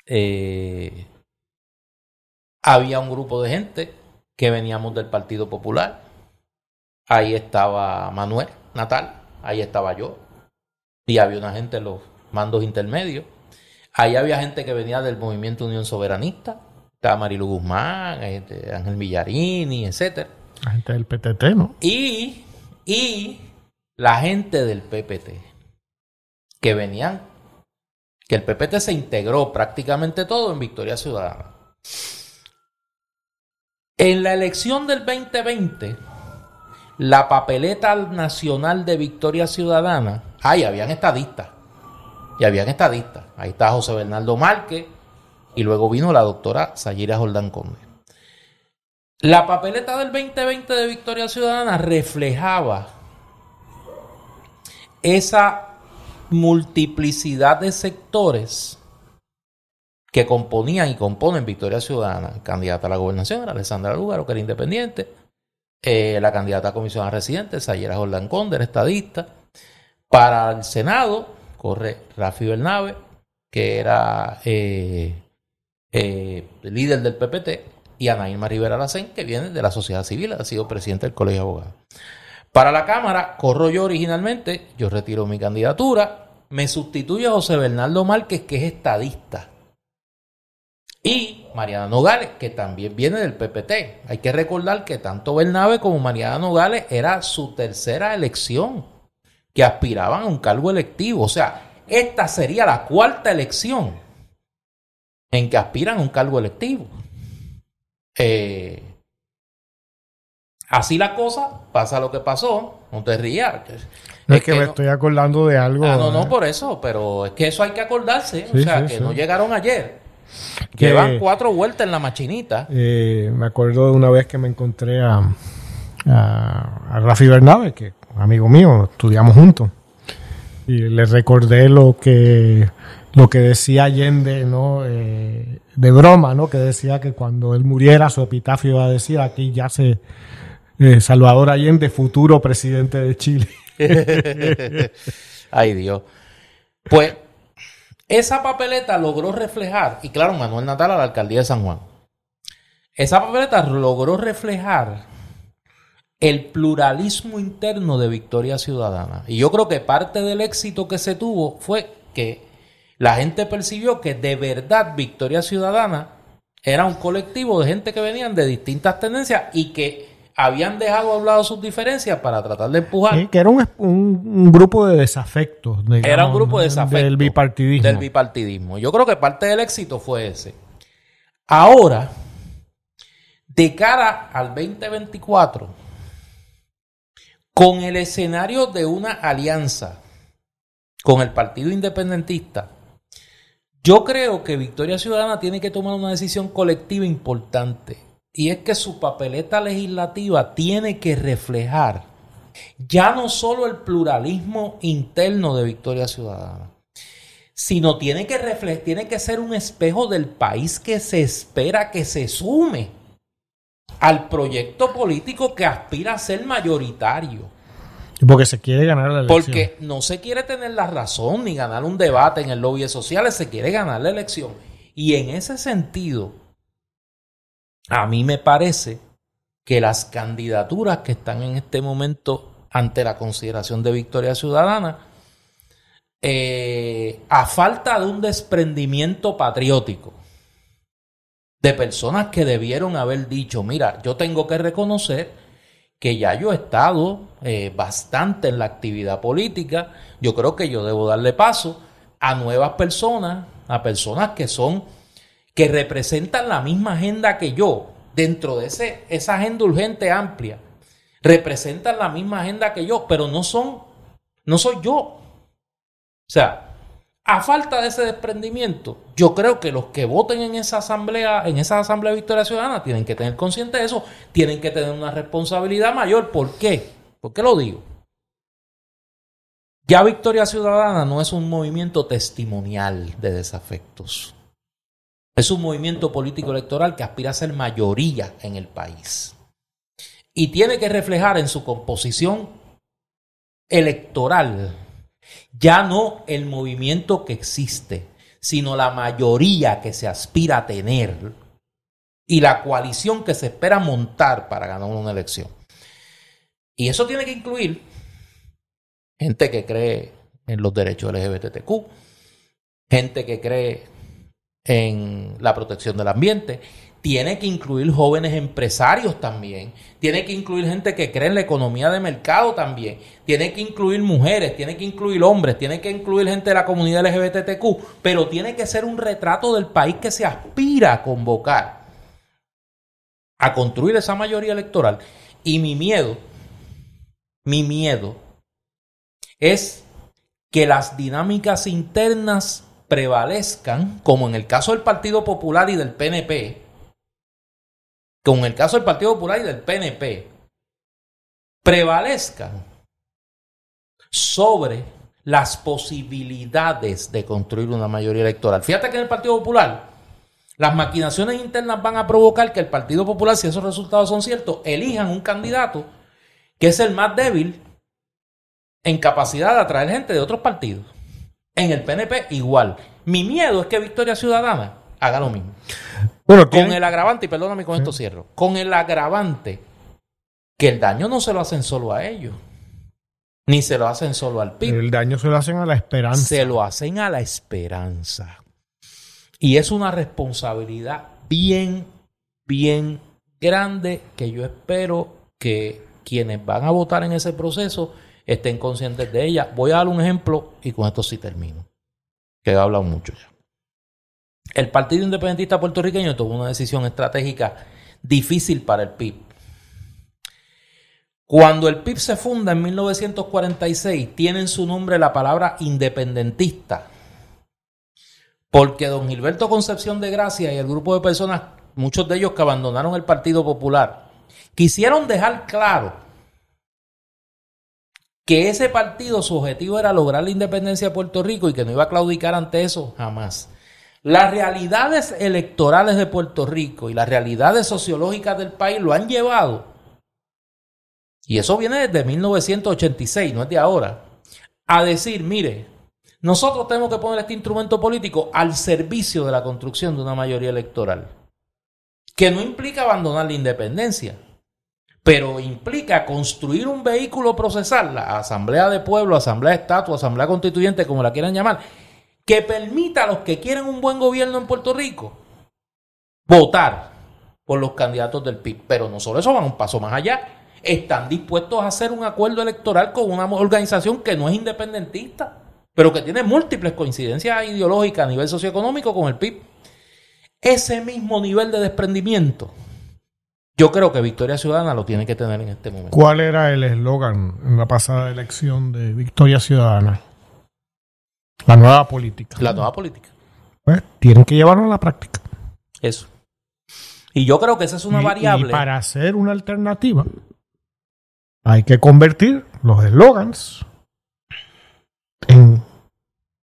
eh, había un grupo de gente que veníamos del Partido Popular, ahí estaba Manuel Natal, ahí estaba yo, y había una gente en los mandos intermedios, ahí había gente que venía del Movimiento Unión Soberanista, Marilu Guzmán, este, Ángel Villarini, etcétera. La gente del PTT, ¿no? Y, y la gente del PPT, que venían, que el PPT se integró prácticamente todo en Victoria Ciudadana. En la elección del 2020, la papeleta nacional de Victoria Ciudadana, ahí habían estadistas, y habían estadistas. Ahí está José Bernardo Márquez, y luego vino la doctora Sayira Jordán Conde. La papeleta del 2020 de Victoria Ciudadana reflejaba esa multiplicidad de sectores que componían y componen Victoria Ciudadana, candidata a la gobernación era Alessandra Lugaro, que era independiente, eh, la candidata a comisión a residentes, Sayera Jordán Conde, estadista, para el Senado corre Rafi Bernabe, que era eh, eh, líder del PPT, y Anaíma Rivera Lacén, que viene de la sociedad civil, ha sido presidente del Colegio de Abogados. Para la Cámara, corro yo originalmente, yo retiro mi candidatura, me sustituye a José Bernardo Márquez, que es estadista. Y Mariana Nogales, que también viene del PPT. Hay que recordar que tanto Bernabe como Mariana Nogales era su tercera elección, que aspiraban a un cargo electivo. O sea, esta sería la cuarta elección en que aspiran a un cargo electivo. Eh, Así la cosa, pasa lo que pasó, no te rías. es, que, me estoy acordando de algo. Ah, no, no, por eso, pero es que eso hay que acordarse. o sea, que no llegaron ayer. Que van cuatro vueltas en la machinita. Eh, me acuerdo de una vez que me encontré a, a, Rafi Bernabe, que amigo mío, estudiamos juntos. Y le recordé lo que lo que decía Allende, ¿no? Eh, de broma, ¿no? Que decía que cuando él muriera su epitafio iba a decir aquí ya se eh, Salvador Allende, futuro presidente de Chile. Ay Dios. Pues esa papeleta logró reflejar, y claro, Manuel Natal a la alcaldía de San Juan. Esa papeleta logró reflejar el pluralismo interno de Victoria Ciudadana. Y yo creo que parte del éxito que se tuvo fue que la gente percibió que de verdad Victoria Ciudadana era un colectivo de gente que venían de distintas tendencias y que habían dejado a un lado sus diferencias para tratar de empujar. que era un, grupo de desafectos. era un grupo de desafectos. Del bipartidismo. Del bipartidismo. Yo creo que parte del éxito fue ese. Ahora, de cara al 2024, con el escenario de una alianza con el Partido Independentista, yo creo que Victoria Ciudadana tiene que tomar una decisión colectiva importante y es que su papeleta legislativa tiene que reflejar ya no solo el pluralismo interno de Victoria Ciudadana, sino tiene que, tiene que ser un espejo del país que se espera que se sume al proyecto político que aspira a ser mayoritario. Porque se quiere ganar la elección. Porque no se quiere tener la razón ni ganar un debate en el lobby sociales, se quiere ganar la elección. Y en ese sentido, a mí me parece que las candidaturas que están en este momento ante la consideración de Victoria Ciudadana, eh, a falta de un desprendimiento patriótico de personas que debieron haber dicho, mira, yo tengo que reconocer que ya yo he estado eh, bastante en la actividad política, yo creo que yo debo darle paso a nuevas personas, a personas que son, que representan la misma agenda que yo, dentro de ese, esa agenda urgente amplia, representan la misma agenda que yo, pero no son, no soy yo. O sea, a falta de ese desprendimiento, yo creo que los que voten en esa asamblea, en esa asamblea de Victoria Ciudadana, tienen que tener consciente de eso, tienen que tener una responsabilidad mayor. ¿Por qué? ¿Por qué lo digo? Ya Victoria Ciudadana no es un movimiento testimonial de desafectos. Es un movimiento político electoral que aspira a ser mayoría en el país. Y tiene que reflejar en su composición electoral ya no el movimiento que existe, sino la mayoría que se aspira a tener y la coalición que se espera montar para ganar una elección. Y eso tiene que incluir gente que cree en los derechos LGBTQ, gente que cree en la protección del ambiente, tiene que incluir jóvenes empresarios también, tiene que incluir gente que cree en la economía de mercado también, tiene que incluir mujeres, tiene que incluir hombres, tiene que incluir gente de la comunidad LGBTQ, pero tiene que ser un retrato del país que se aspira a convocar, a construir esa mayoría electoral. Y mi miedo, mi miedo es que las dinámicas internas prevalezcan, como en el caso del Partido Popular y del PNP, como en el caso del Partido Popular y del PNP, prevalezcan sobre las posibilidades de construir una mayoría electoral. Fíjate que en el Partido Popular las maquinaciones internas van a provocar que el Partido Popular, si esos resultados son ciertos, elijan un candidato que es el más débil en capacidad de atraer gente de otros partidos. En el PNP igual. Mi miedo es que Victoria Ciudadana haga lo mismo. Bueno, con el agravante, y perdóname con esto cierro, con el agravante que el daño no se lo hacen solo a ellos, ni se lo hacen solo al PIB. El daño se lo hacen a la esperanza. Se lo hacen a la esperanza. Y es una responsabilidad bien, bien grande que yo espero que quienes van a votar en ese proceso estén conscientes de ella. Voy a dar un ejemplo y con esto sí termino que he hablado mucho ya. El Partido Independentista Puertorriqueño tomó una decisión estratégica difícil para el PIB. Cuando el PIB se funda en 1946, tiene en su nombre la palabra independentista, porque don Gilberto Concepción de Gracia y el grupo de personas, muchos de ellos que abandonaron el Partido Popular, quisieron dejar claro que ese partido, su objetivo era lograr la independencia de Puerto Rico y que no iba a claudicar ante eso jamás. Las realidades electorales de Puerto Rico y las realidades sociológicas del país lo han llevado, y eso viene desde 1986, no es de ahora, a decir, mire, nosotros tenemos que poner este instrumento político al servicio de la construcción de una mayoría electoral, que no implica abandonar la independencia, pero implica construir un vehículo procesal, la Asamblea de Pueblo, Asamblea de Estatua, Asamblea Constituyente, como la quieran llamar, que permita a los que quieren un buen gobierno en Puerto Rico votar por los candidatos del PIB. Pero no solo eso, van un paso más allá. Están dispuestos a hacer un acuerdo electoral con una organización que no es independentista, pero que tiene múltiples coincidencias ideológicas a nivel socioeconómico con el PIB. Ese mismo nivel de desprendimiento yo creo que Victoria Ciudadana lo tiene que tener en este momento. ¿Cuál era el eslogan en la pasada elección de Victoria Ciudadana? La nueva política. La nueva política. Pues tienen que llevarlo a la práctica. Eso. Y yo creo que esa es una variable. Y para hacer una alternativa, hay que convertir los eslogans en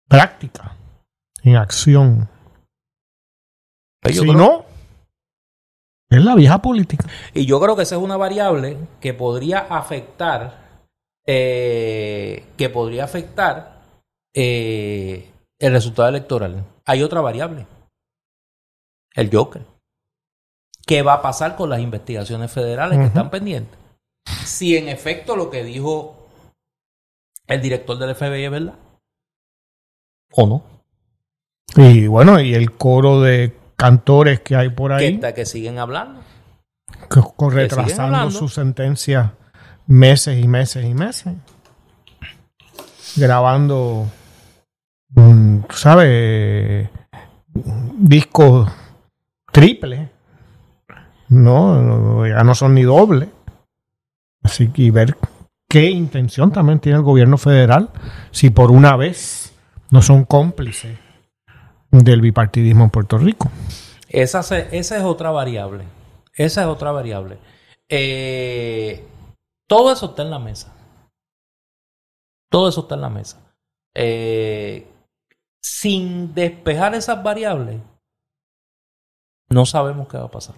práctica, en acción. si no, es la vieja política. Y yo creo que esa es una variable que podría afectar eh, que podría afectar eh, el resultado electoral. Hay otra variable, el Joker. ¿Qué va a pasar con las investigaciones federales que están pendientes? Si en efecto lo que dijo el director del FBI es verdad. ¿O no? Y bueno, y el coro de cantores que hay por ahí. Que, que siguen hablando. Que, retrasando su sentencia meses y meses y meses. Grabando, mm, ¿sabes? Discos triple. No, ya no son ni doble. Así que ver qué intención también tiene el gobierno federal si por una vez no son cómplices del bipartidismo en Puerto Rico. Esa, esa es otra variable. Esa es otra variable. Eh, todo eso está en la mesa. Todo eso está en la mesa. Eh, sin despejar esas variables, no sabemos qué va a pasar.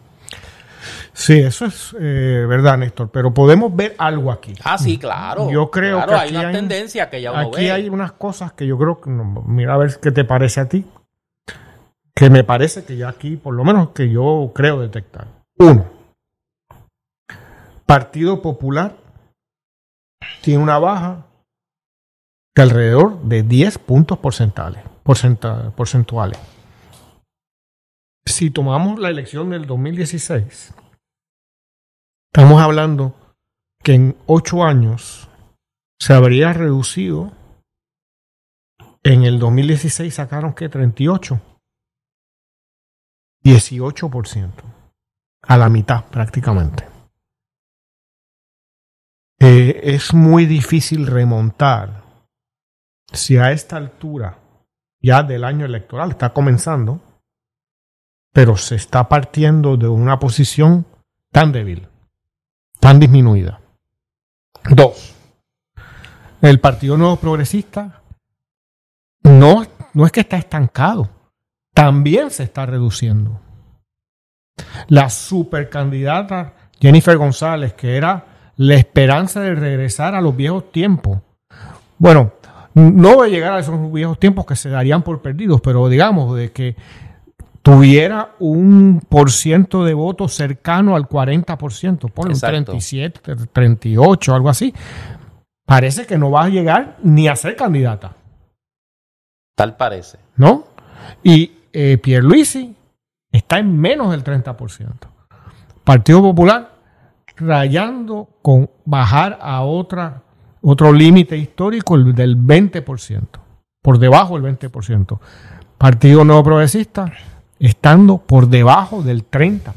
Sí, eso es eh, verdad, Néstor, pero podemos ver algo aquí. Ah, sí, claro. Yo creo que hay una tendencia que ya uno Aquí hay unas cosas que yo creo que, mira a ver qué te parece a ti, que me parece que ya aquí, por lo menos que yo creo detectar. Uno, Partido Popular tiene una baja de alrededor de 10 puntos porcentuales. porcentuales. Si tomamos la elección del 2016, Estamos hablando que en ocho años se habría reducido. En el 2016 sacaron que 38. 18%. A la mitad prácticamente. Eh, es muy difícil remontar si a esta altura ya del año electoral está comenzando, pero se está partiendo de una posición tan débil tan disminuida. Dos, el Partido Nuevo Progresista no, no es que está estancado, también se está reduciendo. La supercandidata Jennifer González, que era la esperanza de regresar a los viejos tiempos. Bueno, no de llegar a esos viejos tiempos que se darían por perdidos, pero digamos de que tuviera un por ciento de votos cercano al 40%, por un 37, 38, algo así, parece que no va a llegar ni a ser candidata. Tal parece. ¿No? Y eh, Pierluisi está en menos del 30%. Partido Popular rayando con bajar a otra, otro límite histórico el del 20%, por debajo del 20%. Partido Nuevo Progresista estando por debajo del 30%.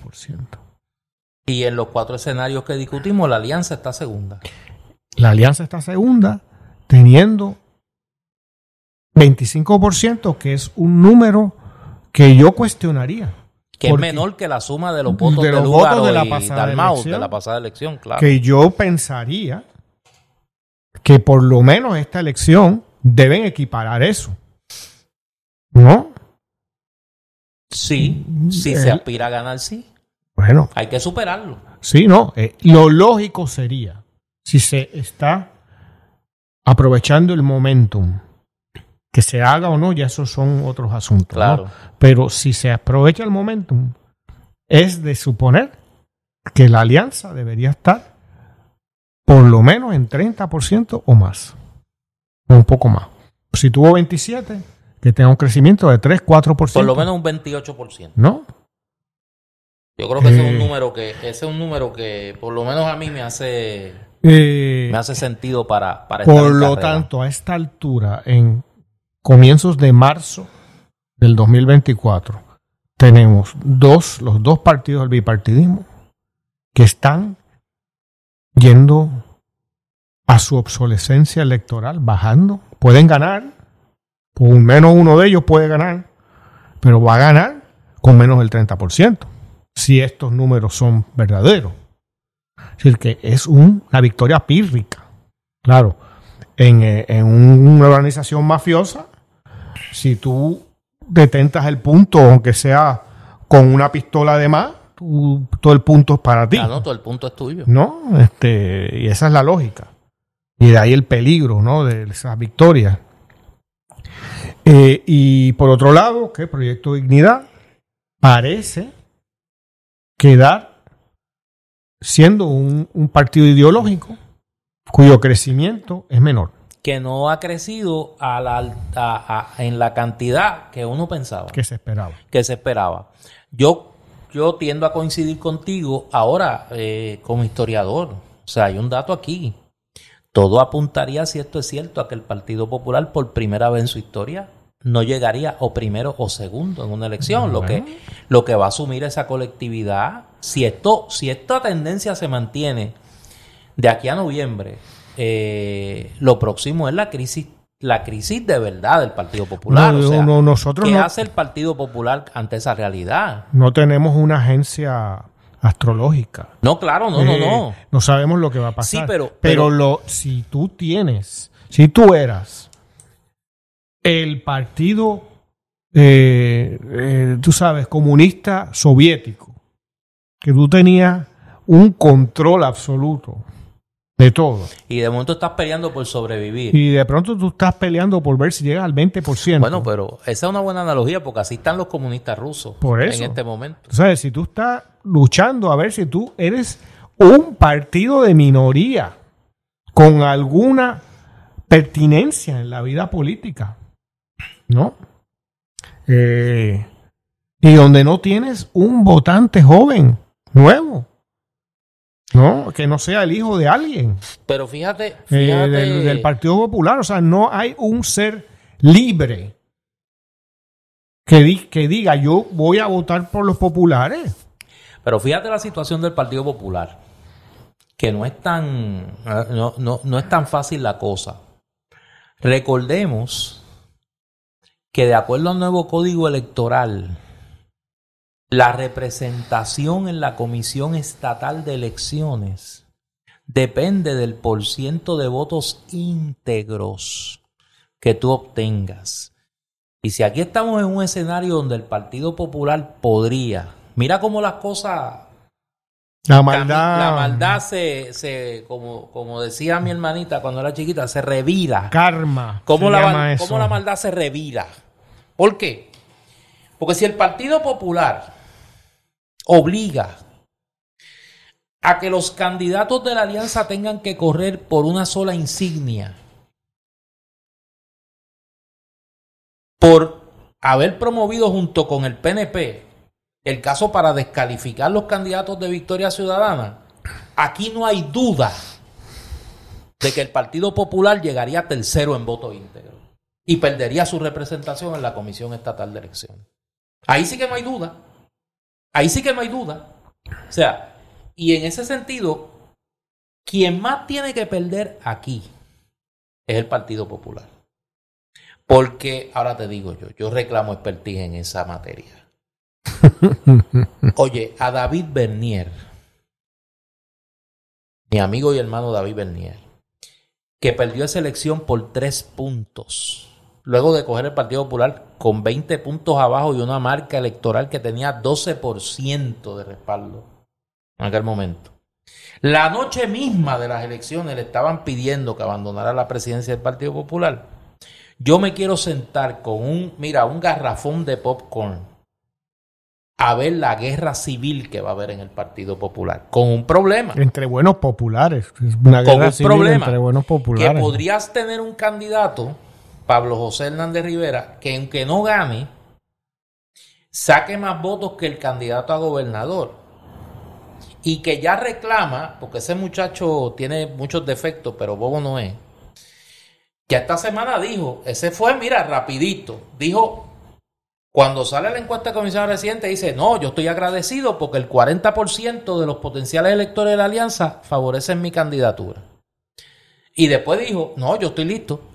Y en los cuatro escenarios que discutimos, la alianza está segunda. La alianza está segunda, teniendo 25%, que es un número que yo cuestionaría. Que es menor que la suma de los votos de, los votos de la pasada elección, de la pasada elección, claro. Que yo pensaría que por lo menos esta elección deben equiparar eso. ¿No? Sí, si se aspira a ganar, sí. Bueno. Hay que superarlo. Sí, no. Eh, lo lógico sería, si se está aprovechando el momentum, que se haga o no, ya esos son otros asuntos. Claro. Pero si se aprovecha el momentum, es de suponer que la alianza debería estar por lo menos en 30% o más. O un poco más. Si tuvo 27, que tenga un crecimiento de 3, 4%. Por lo menos un 28%. ¿No? Yo creo que ese es un eh, número que ese es un número que por lo menos a mí me hace eh, me hace sentido para para Por lo tanto, a esta altura en comienzos de marzo del 2024 tenemos dos los dos partidos del bipartidismo que están yendo a su obsolescencia electoral, bajando, pueden ganar, por menos uno de ellos puede ganar, pero va a ganar con menos del 30%, si estos números son verdaderos. Es decir, que es una victoria pírrica. Claro, en, eh, en una organización mafiosa, si tú detentas el punto, aunque sea con una pistola de más, todo el punto es para ti. no, todo el punto es tuyo. No, este, y esa es la lógica. Y de ahí el peligro, ¿no? De esa victoria. Eh, y por otro lado, que Proyecto Dignidad parece quedar siendo un, partido ideológico cuyo crecimiento es menor. Que no ha crecido a la, en la cantidad que uno pensaba. Que se esperaba. Que se esperaba. Yo, yo tiendo a coincidir contigo ahora eh, como historiador. O sea, hay un dato aquí. Todo apuntaría, si esto es cierto, a que el Partido Popular por primera vez en su historia no llegaría o primero o segundo en una elección. Lo, que, lo que va a asumir esa colectividad, si, esto, si esta tendencia se mantiene de aquí a noviembre, eh, lo próximo es la crisis la crisis de verdad del Partido Popular. nosotros ¿Qué hace el Partido Popular ante esa realidad? No tenemos una agencia astrológica. No, claro, no, no, eh, no. No sabemos lo que va a pasar. Sí, pero, pero, lo, si tú tienes, si tú eras el partido, eh, eh, tú sabes, comunista soviético, que tú tenías un control absoluto de todo. Y de momento estás peleando por sobrevivir. Y de pronto tú estás peleando por ver si llegas al 20%. Bueno, pero esa es una buena analogía porque así están los comunistas rusos por eso, en este momento. Tú sabes, si tú estás luchando a ver si tú eres un partido de minoría con alguna pertinencia en la vida política, ¿no? Eh, y donde no tienes un votante joven, nuevo, ¿no? Que no sea el hijo de alguien. Pero fíjate, eh, fíjate... del, Partido Popular, o sea, no hay un ser libre que, que diga yo voy a votar por los populares. Pero fíjate la situación del Partido Popular, que no es tan, no, no, es tan fácil la cosa. Recordemos que de acuerdo al nuevo código electoral, la representación en la Comisión Estatal de Elecciones depende del porciento de votos íntegros que tú obtengas. Y si aquí estamos en un escenario donde el Partido Popular podría Mira cómo las cosas. La maldad. La maldad se, se como, como decía mi hermanita cuando era chiquita, se revira. Karma. Cómo, la, cómo la maldad se revira. ¿Por qué? Porque si el Partido Popular obliga a que los candidatos de la alianza tengan que correr por una sola insignia, por haber promovido junto con el PNP el caso para descalificar los candidatos de Victoria Ciudadana, aquí no hay duda de que el Partido Popular llegaría tercero en voto íntegro y perdería su representación en la Comisión Estatal de Elecciones. Ahí sí que no hay duda. Ahí sí que no hay duda. O sea, y en ese sentido, quien más tiene que perder aquí es el Partido Popular. Porque, ahora te digo yo, yo reclamo expertise en esa materia. Oye, a David Bernier, mi amigo y hermano David Bernier, que perdió esa elección por tres puntos, luego de coger el Partido Popular con 20 puntos abajo y una marca electoral que tenía 12% de respaldo en aquel momento. La noche misma de las elecciones le estaban pidiendo que abandonara la presidencia del Partido Popular. Yo me quiero sentar con un, mira, un garrafón de popcorn a ver la guerra civil que va a haber en el Partido Popular. Con un problema. Entre buenos populares. Una guerra con un civil problema. Entre buenos populares. Que podrías tener un candidato, Pablo José Hernández Rivera, que aunque no gane, saque más votos que el candidato a gobernador. Y que ya reclama, porque ese muchacho tiene muchos defectos, pero bobo no es. Que esta semana dijo, ese fue, mira, rapidito, dijo cuando sale la encuesta de comisión reciente, dice, no, yo estoy agradecido porque el 40% de los potenciales electores de la alianza favorecen mi candidatura. Y después dijo, no, yo estoy listo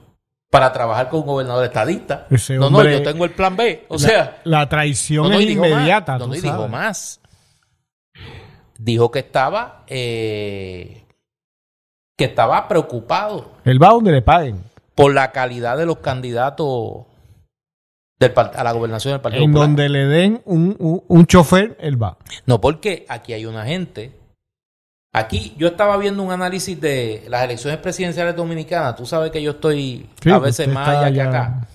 para trabajar con un gobernador estadista. no, no, yo tengo el plan B. O sea, la traición es inmediata. no, y dijo más. Dijo que estaba, eh, que estaba preocupado. Él va donde le paguen. Por la calidad de los candidatos a la gobernación del Partido En donde le den un, chofer, él va. No, porque aquí hay una gente, Aquí yo estaba viendo un análisis de las elecciones presidenciales dominicanas. Tú sabes que yo estoy a veces más allá que acá.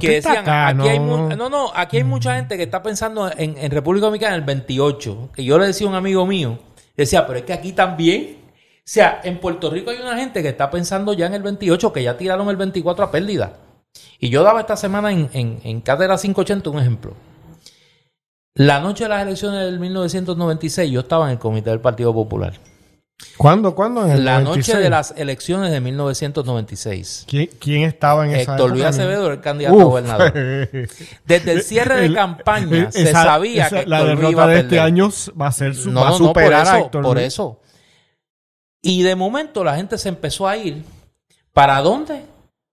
Que decían, aquí hay no, no, aquí hay mucha gente que está pensando en, en, República Dominicana en el 28. Que yo le decía a un amigo mío, decía, pero es que aquí también. O sea, en Puerto Rico hay una gente que está pensando ya en el 28, que ya tiraron el 24 a pérdida. Y yo daba esta semana en, en, en Cátedra 580 un ejemplo. La noche de las elecciones del 1996 yo estaba en el comité del Partido Popular. ¿Cuándo? ¿Cuándo? En la noche de las elecciones de 1996. ¿Quién, quién estaba en esa Héctor Luis Acevedo el candidato a gobernador. Desde el cierre de campaña se sabía que la derrota de este año va a ser su, va a superar por eso, a Héctor Por eso. Y de momento la gente se empezó a ir. ¿Para dónde?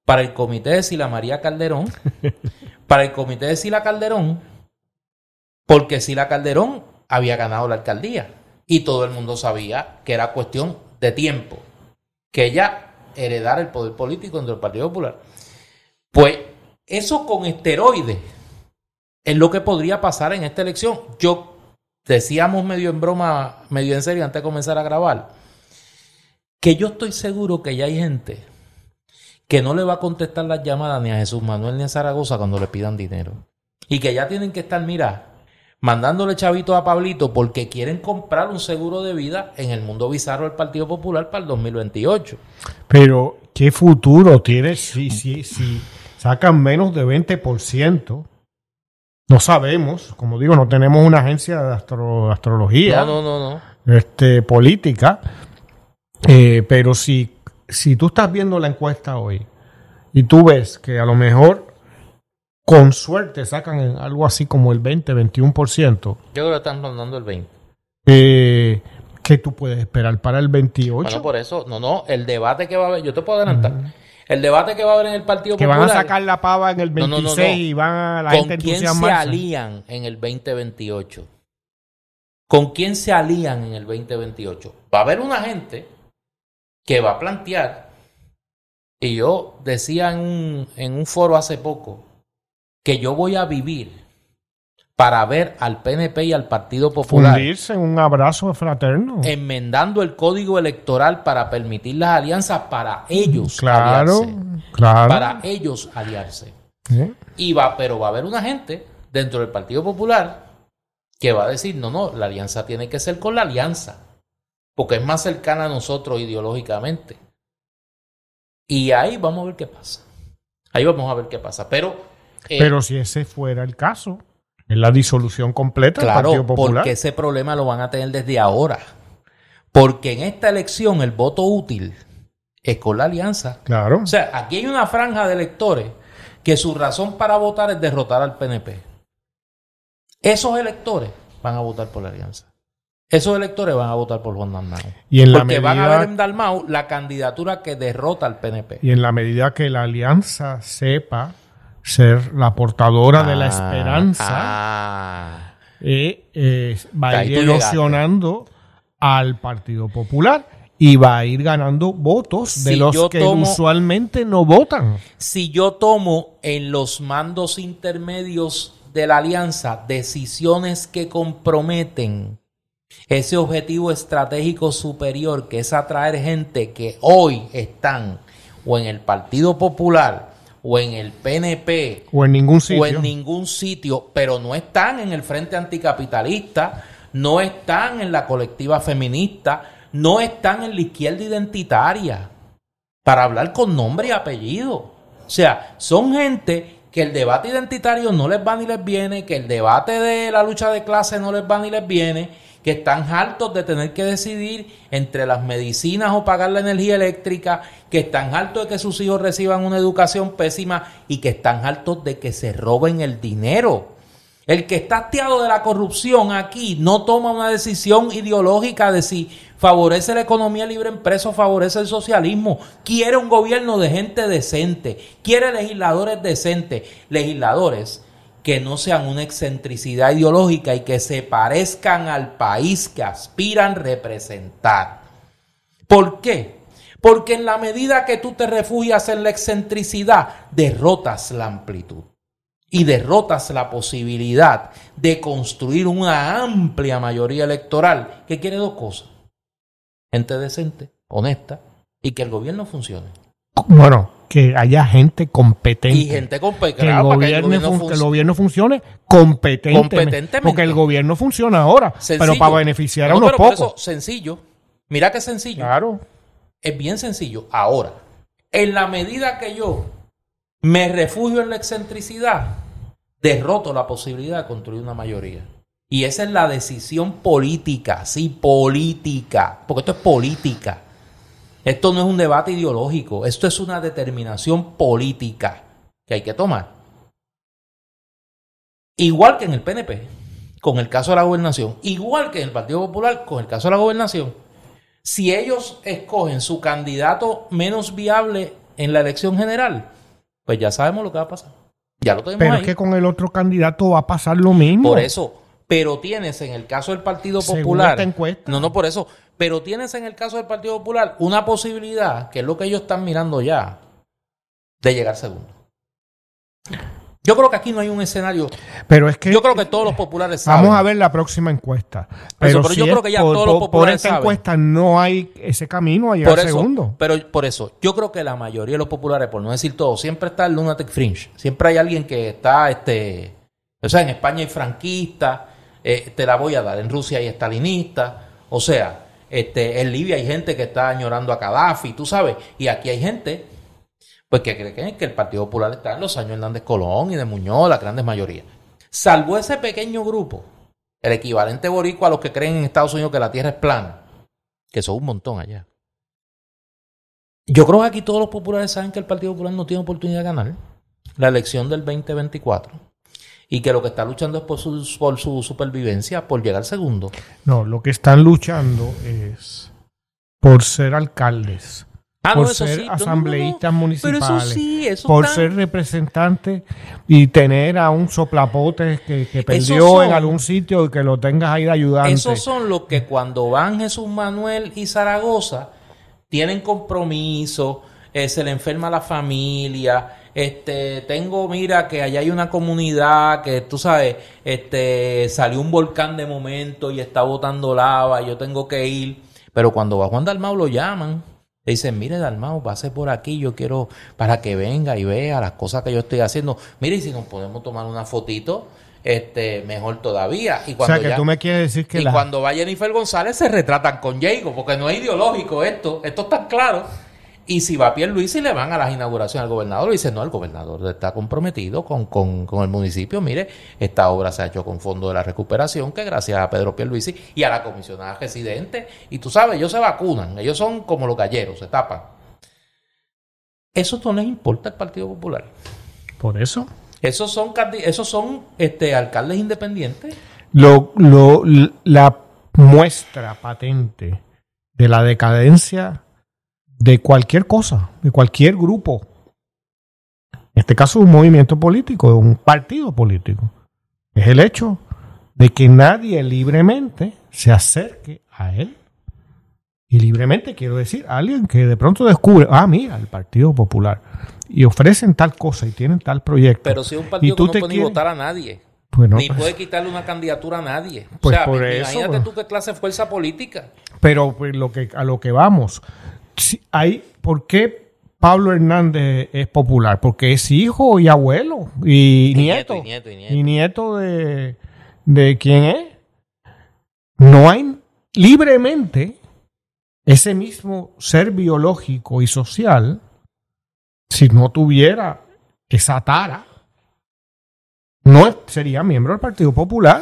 Para el comité de Sila María Calderón. para el comité de Sila Calderón porque Sila Calderón había ganado la alcaldía y todo el mundo sabía que era cuestión de tiempo que ella heredara el poder político dentro del Partido Popular. Pues eso con esteroides es lo que podría pasar en esta elección. Yo decíamos medio en broma, medio en serio antes de comenzar a grabar, que yo estoy seguro que ya hay gente que no le va a contestar las llamadas ni a Jesús Manuel ni a Zaragoza cuando le pidan dinero. Y que ya tienen que estar, mira, mandándole chavito a Pablito porque quieren comprar un seguro de vida en el mundo bizarro del Partido Popular para el 2028. Pero, ¿qué futuro tiene si, si, si sacan menos de 20%? No sabemos, como digo, no tenemos una agencia de astrología. No, no, no, Este, política. Eh, pero si, si tú estás viendo la encuesta hoy y tú ves que a lo mejor con suerte sacan algo así como el 20, 21%. Yo creo que están rondando el 20. Eh, ¿Qué tú puedes esperar para el 28? Bueno, por eso, no, no, el debate que va a haber, yo te puedo adelantar. El debate que va a haber en el Partido que Popular. Que van a sacar la pava en el 26 y van a la ¿Con quién se alían en el 2028? ¿Con quién se alían en el 2028? Va a haber una gente que va a plantear, y yo decía en en un foro hace poco, que yo voy a vivir para ver al PNP y al Partido Popular en un abrazo fraterno. enmendando el código electoral para permitir las alianzas para ellos claro aliarse, claro. Para ellos aliarse. Y va pero va a haber una gente dentro del Partido Popular que va a decir no no la alianza tiene que ser con la alianza porque es más cercana a nosotros ideológicamente y ahí vamos a ver qué pasa. Ahí vamos a ver qué pasa. Pero eh, Pero si ese fuera el caso, es la disolución completa del Partido Popular. Porque ese problema lo van a tener desde ahora. Porque en esta elección el voto útil es con la alianza. Claro. O sea, aquí hay una franja de electores que su razón para votar es derrotar al PNP. Esos electores van a votar por la alianza. Esos electores van a votar por Juan Dalmau. Y en porque la van a ver en Dalmau la candidatura que derrota al PNP. Y en la medida que la alianza sepa ser la portadora de la ah, esperanza, ah. eh, eh, va a ir erosionando al Partido Popular y va a ir ganando votos de los que usualmente no votan. Si yo tomo en los mandos intermedios de la alianza decisiones que comprometen ese objetivo estratégico superior, que es atraer gente que hoy están o en el Partido Popular o en el PNP o en ningún sitio, o en ningún sitio pero no están en el Frente Anticapitalista, no están en la colectiva feminista, no están en la izquierda identitaria, para hablar con nombre y apellido. O sea, son gente que el debate identitario no les va ni les viene, que el debate de la lucha de clase no les va ni les viene, que están hartos de tener que decidir entre las medicinas o pagar la energía eléctrica, que están hartos de que sus hijos reciban una educación pésima y que están hartos de que se roben el dinero. El que está hastiado de la corrupción aquí no toma una decisión ideológica de si favorece la economía libre empresa o favorece el socialismo. Quiere un gobierno de gente decente, quiere legisladores decentes, legisladores que no sean una excentricidad ideológica y que se parezcan al país que aspiran representar. ¿Por qué? Porque en la medida que tú te refugias en la excentricidad, derrotas la amplitud y derrotas la posibilidad de construir una amplia mayoría electoral que quiere dos cosas. gente decente, honesta, y que el gobierno funcione. Bueno, que haya gente competente. Y gente competente. Que, el gobierno, que el gobierno funcione competentemente. Porque el gobierno funciona ahora, pero para beneficiar a unos pocos. Eso, sencillo. Mira qué sencillo. Claro. Es bien sencillo. Ahora, en la medida que yo me refugio en la excentricidad, derroto la posibilidad de construir una mayoría. Y esa es la decisión política, sí, política, porque esto es política. Esto no es un debate ideológico, esto es una determinación política que hay que tomar. Igual que en el PNP, con el caso de la gobernación, igual que en el Partido Popular, con el caso de la gobernación, si ellos escogen su candidato menos viable en la elección general, pues ya sabemos lo que va a pasar. Ya lo tenemos Pero es que con el otro candidato va a pasar lo mismo. Por eso, pero tienes en el caso del Partido Popular. No, no, por eso. Pero tienes en el caso del Partido Popular una posibilidad, que es lo que ellos están mirando ya, de llegar segundo. Yo creo que aquí no hay un escenario. Pero es que. Yo creo que todos los populares saben. Vamos a ver la próxima encuesta. Pero, yo creo que ya todos los populares. Por esta encuesta no hay ese camino a llegar segundo. Pero por eso, yo creo que la mayoría de los populares, por no decir todo, siempre está el lunatic fringe. Siempre hay alguien que está. este O sea, en España hay franquistas. Eh, te la voy a dar. En Rusia hay estalinistas. O sea, este, en Libia hay gente que está añorando a Gaddafi, tú sabes. Y aquí hay gente pues que creen que el Partido Popular está en los años de Hernández Colón y de Muñoz, la grandes mayoría. Salvo ese pequeño grupo, el equivalente boricua a los que creen en Estados Unidos que la Tierra es plana, que son un montón allá. Yo creo que aquí todos los populares saben que el Partido Popular no tiene oportunidad de ganar la elección del 2024 y que lo que está luchando es por su, por su supervivencia, por llegar segundo. No, lo que están luchando es por ser alcaldes Ah, por ser asambleístas municipales, por ser representantes y tener a un soplapote que, que perdió en algún sitio y que lo tengas ahí de ayudante. Esos son los que cuando van Jesús Manuel y Zaragoza tienen compromiso, eh, se le enferma la familia, este, tengo, mira, que allá hay una comunidad que tú sabes, este, salió un volcán de momento y está botando lava, y yo tengo que ir, pero cuando va Juan Dalmau lo llaman le dicen, mire Dalmao, pase por aquí, yo quiero para que venga y vea las cosas que yo estoy haciendo. Mire, y si nos podemos tomar una fotito, este, mejor todavía. Y cuando o sea, que tú me quieres decir que... Y cuando va Jennifer González se retratan con Diego, porque no es ideológico esto, esto está claro. Y si va Luis y le van a las inauguraciones al gobernador, le dice, no, el gobernador está comprometido con, con, con, el municipio. Mire, esta obra se ha hecho con fondo de la recuperación, que gracias a Pedro Pierluisi y a la comisionada residente. Y tú sabes, ellos se vacunan, ellos son como los galleros, se tapan. Eso no les importa al Partido Popular. Por eso. Esos son, esos son este, alcaldes independientes. Lo, lo, la muestra patente de la decadencia de cualquier cosa, de cualquier grupo. En este caso, un movimiento político, de un partido político. Es el hecho de que nadie libremente se acerque a él. Y libremente quiero decir, alguien que de pronto descubre, ah, mira, el Partido Popular. Y ofrecen tal cosa y tienen tal proyecto. Pero si es un partido que no puede ni votar a nadie. Pues ni pues puede quitarle una candidatura a nadie. Pues o sea, por imagínate pues. tú qué clase de fuerza política. Pero pues, lo que, a lo que vamos, hay, ¿por qué Pablo Hernández es popular? Porque es hijo y abuelo y, nieto, y nieto. de, de quién es. No hay libremente ese mismo ser biológico y social, si no tuviera esa tara, no sería miembro del Partido Popular.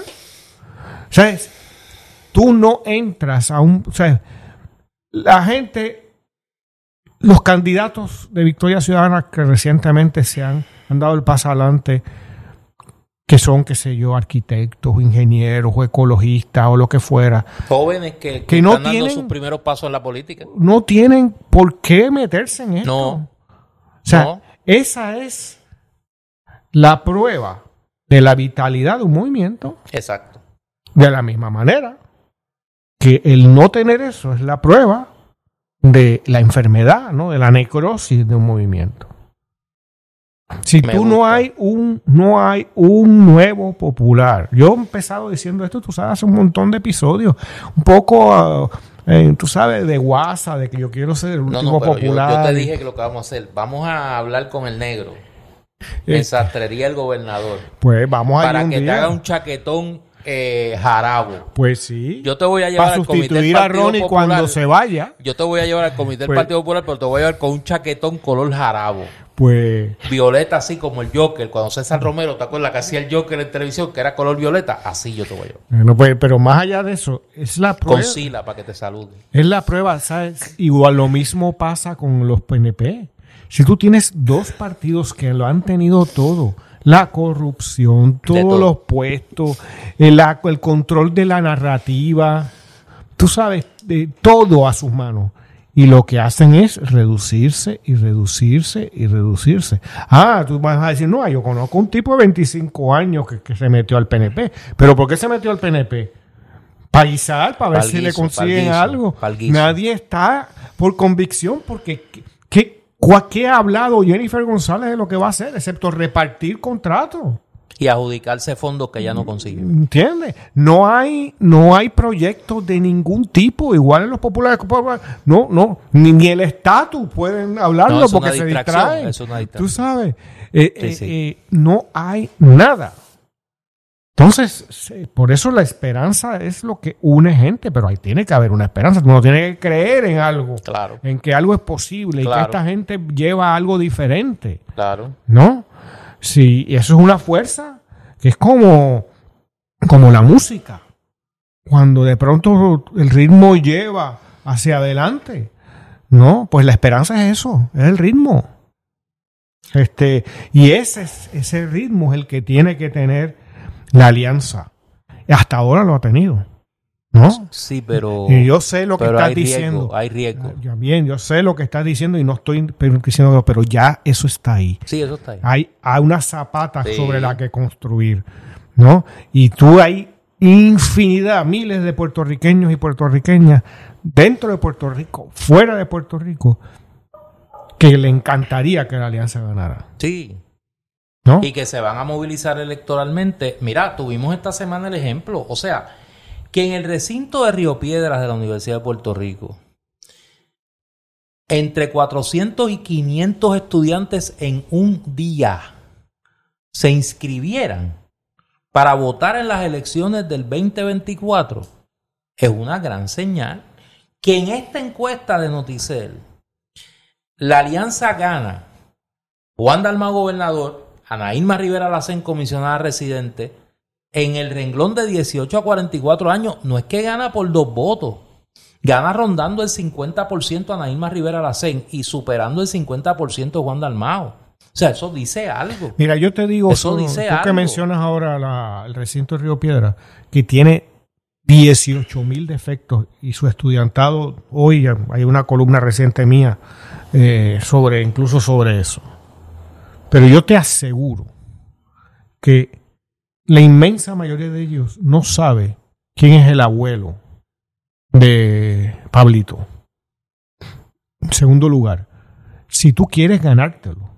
O sea, tú no entras a un... O sea, la gente los candidatos de Victoria Ciudadana que recientemente se han, dado el paso adelante, que son, qué sé yo, arquitectos, ingenieros o ecologistas o lo que fuera. Jóvenes que, que, no están tienen, dando sus primeros pasos en la política. No tienen por qué meterse en esto. No. O sea, esa es la prueba de la vitalidad de un movimiento. Exacto. De la misma manera que el no tener eso es la prueba de la enfermedad, ¿no? de la necrosis de un movimiento. Si tú no hay un no hay un nuevo popular. Yo he empezado diciendo esto, tú sabes, hace un montón de episodios, un poco eh, tú sabes, de guasa, de que yo quiero ser el último popular. Yo, te dije que lo que vamos a hacer, vamos a hablar con el negro. En sastrería el gobernador. Pues vamos a Para que te haga un chaquetón eh, jarabo. Pues sí. Yo te voy a llevar al comité del a Ronnie cuando se vaya. Yo te voy a llevar al comité del pues Partido Popular, pero te voy a llevar con un chaquetón color jarabo. Pues. Violeta, así como el Joker. Cuando César Romero, ¿te acuerdas que hacía el Joker en televisión, que era color violeta? Así yo te voy a llevar. Bueno, pues, pero más allá de eso, es la prueba. Con Sila para que te salude. Es la prueba, ¿sabes? Igual lo mismo pasa con los PNP. Si tú tienes dos partidos que lo han tenido todo, la corrupción, todos los puestos, el, el control de la narrativa, tú sabes, de todo a sus manos. Y lo que hacen es reducirse y reducirse y reducirse. Ah, tú vas a decir, no, yo conozco un tipo de 25 años que, se metió al PNP. ¿Pero por qué se metió al PNP? Para para ver si le consiguen algo. Nadie está por convicción porque ¿qué, ¿Qué ha hablado Jennifer González de lo que va a hacer, excepto repartir contratos? Y adjudicarse fondos que ya no consigue. ¿Entiendes? No hay, no hay proyectos de ningún tipo, igual en los populares. No, no, ni, el estatus pueden hablarlo porque se distraen. Tú sabes, eh, eh, eh, no hay nada. Entonces, por eso la esperanza es lo que une gente, pero ahí tiene que haber una esperanza. Uno tiene que creer en algo, claro. en que algo es posible y que esta gente lleva algo diferente. Claro. ¿No? Sí, y eso es una fuerza que es como, como la música. Cuando de pronto el ritmo lleva hacia adelante. No, pues la esperanza es eso, es el ritmo. Este, y ese, ese ritmo es el que tiene que tener la alianza. Hasta ahora lo ha tenido. ¿No? Sí, pero. Y yo sé lo que estás diciendo. hay riesgo. Ya bien, yo sé lo que estás diciendo y no estoy diciendo, pero ya eso está ahí. Sí, eso está ahí. Hay, hay una zapata sobre la que construir. ¿No? Y tú hay infinidad, miles de puertorriqueños y puertorriqueñas dentro de Puerto Rico, fuera de Puerto Rico, que le encantaría que la alianza ganara. Sí, y que se van a movilizar electoralmente. Mira, tuvimos esta semana el ejemplo, o sea, que en el recinto de Río Piedras de la Universidad de Puerto Rico, entre 400 y 500 estudiantes en un día se inscribieran para votar en las elecciones del 2024, es una gran señal que en esta encuesta de Noticel, la alianza gana Juan Dalma gobernador Ana Irma Rivera Lacen, comisionada residente, en el renglón de 18 a 44 años, no es que gana por dos votos, gana rondando el 50% Ana Irma Rivera Lacen y superando el 50% Juan Dalmao. O sea, eso dice algo. Mira, yo te digo, eso dice tú que mencionas ahora el recinto de Río Piedra, que tiene 18 mil defectos y su estudiantado, hoy hay una columna reciente mía eh, sobre, incluso sobre eso. Pero yo te aseguro que la inmensa mayoría de ellos no sabe quién es el abuelo de Pablito. En segundo lugar, si tú quieres ganártelo,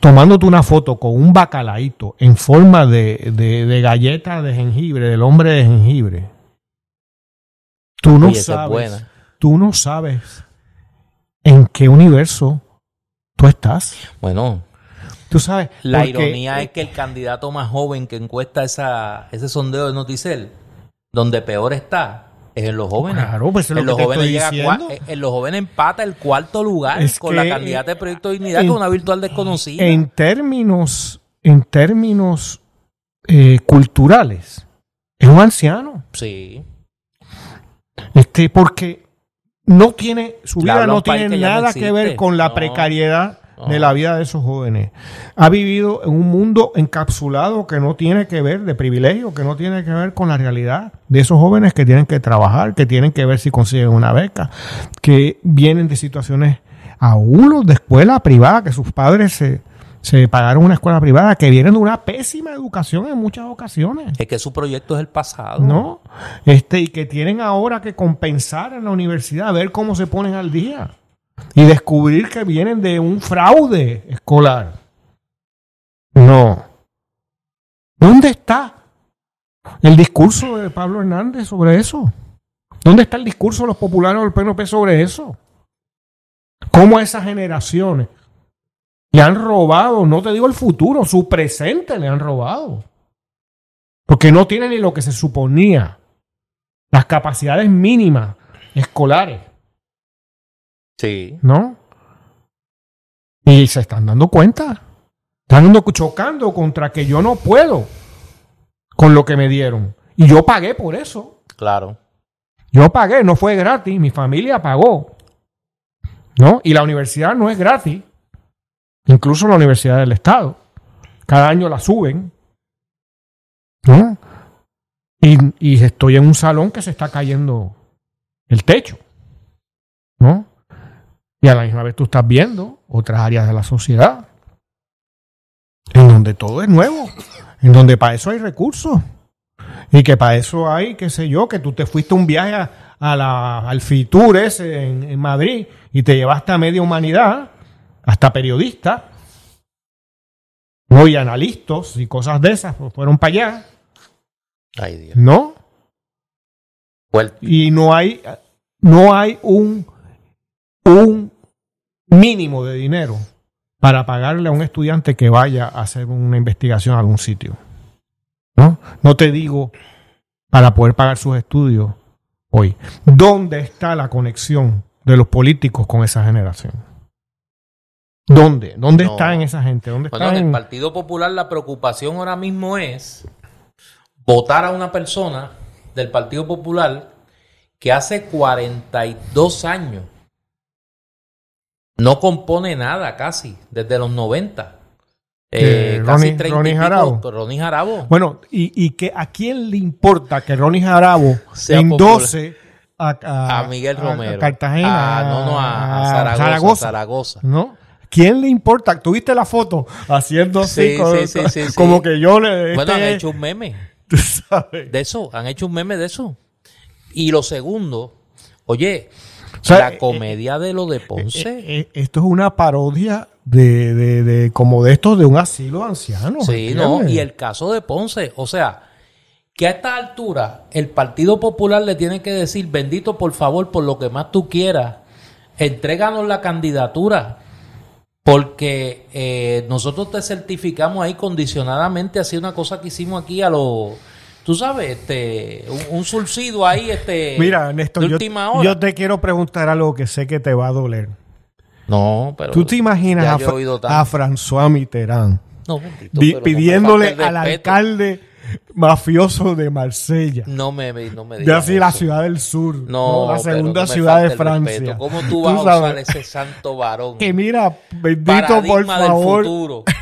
tomándote una foto con un bacalaíto en forma de, de, galleta de jengibre, del hombre de jengibre, tú no sabes, tú no sabes en qué universo tú estás. Bueno, tú sabes. La ironía es que el candidato más joven que encuesta esa, ese sondeo de Noticel, donde peor está, es en los jóvenes. Claro, pues en, los jóvenes llega en los jóvenes empata el cuarto lugar con la candidata de Proyecto de Dignidad, que es una virtual desconocida. En términos, en términos eh, culturales, es un anciano. Sí. Este, porque no tiene, su vida no tiene nada que ver con la precariedad de la vida de esos jóvenes. Ha vivido en un mundo encapsulado que no tiene que ver de privilegio, que no tiene que ver con la realidad de esos jóvenes que tienen que trabajar, que tienen que ver si consiguen una beca, que vienen de situaciones aún de escuela privada, que sus padres se, se pagaron una escuela privada que vienen de una pésima educación en muchas ocasiones. Es que su proyecto es el pasado. No, este, y que tienen ahora que compensar en la universidad, a ver cómo se ponen al día. Y descubrir que vienen de un fraude escolar. No. ¿Dónde está el discurso de Pablo Hernández sobre eso? ¿Dónde está el discurso de los populares del PNP sobre eso? ¿Cómo esas generaciones le han robado, no te digo el futuro, su presente le han robado? Porque no tienen ni lo que se suponía, las capacidades mínimas escolares. Sí. ¿No? Y se están dando cuenta. Están chocando contra que yo no puedo con lo que me dieron. Y yo pagué por eso. Claro. Yo pagué, no fue gratis, mi familia pagó. ¿No? Y la universidad no es gratis. Incluso la Universidad del Estado. Cada año la suben. ¿No? Y, estoy en un salón que se está cayendo el techo. ¿No? Y a la misma vez tú estás viendo otras áreas de la sociedad en donde todo es nuevo, en donde para eso hay recursos. Y que para eso hay, qué sé yo, que tú te fuiste un viaje a, la, al en, Madrid y te llevaste a media humanidad, hasta periodistas, no y analistas y cosas de esas, pues fueron para allá. Ay, Dios. ¿No? Y no hay, no hay un, un mínimo de dinero para pagarle a un estudiante que vaya a hacer una investigación a algún sitio. ¿No? No te digo para poder pagar sus estudios hoy. ¿Dónde está la conexión de los políticos con esa generación? ¿Dónde? ¿Dónde está en esa gente? ¿Dónde bueno, en el Partido Popular la preocupación ahora mismo es votar a una persona del Partido Popular que hace 42 años no compone nada casi, desde los 90. Eh, casi Ronnie, Jarabo. Ronnie Jarabo. Bueno, y, y que a quién le importa que Ronnie Jarabo endose a, a, Miguel Romero. A Cartagena. Ah, no, no, a, Zaragoza, Zaragoza. ¿No? ¿Quién le importa? ¿Tuviste la foto haciendo así? como que yo le. Bueno, han hecho un meme. De eso, han hecho un meme de eso. Y lo segundo, oye, la eh, comedia de lo de Ponce. Eh, eh, esto es una parodia de, de, de, como de esto de un asilo anciano. Sí, no, y el caso de Ponce, o sea, que a esta altura el Partido Popular le tiene que decir, bendito por favor, por lo que más tú quieras, entréganos la candidatura, porque nosotros te certificamos ahí condicionadamente, así una cosa que hicimos aquí a los tú sabes, este, un, un ahí, este, Mira, Néstor, yo, yo te quiero preguntar algo que sé que te va a doler. No, pero. ¿Tú te imaginas a, a, François Mitterrand pidiéndole al alcalde mafioso de Marsella? No me, no me digas. De así la ciudad del sur. No, la segunda ciudad de Francia. ¿Cómo tú vas a usar ese santo varón? Que mira, bendito por favor. Del futuro.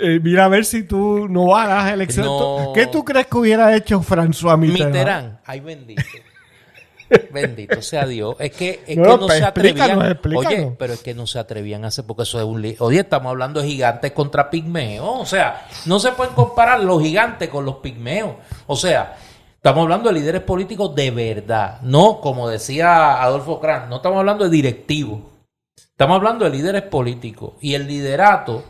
Eh, mira a ver si tú no vas a las elecciones. ¿Qué tú crees que hubiera hecho François Mitterrand? Mitterrand, ay bendito. Bendito sea Dios. Es que, es no, que no se atrevían. Oye, pero es que no se atrevían a hacer porque eso es un lío. Oye, estamos hablando de gigantes contra pigmeos. O sea, no se pueden comparar los gigantes con los pigmeos. O sea, estamos hablando de líderes políticos de verdad. No, como decía Adolfo Kran, no estamos hablando de directivos. Estamos hablando de líderes políticos. Y el liderato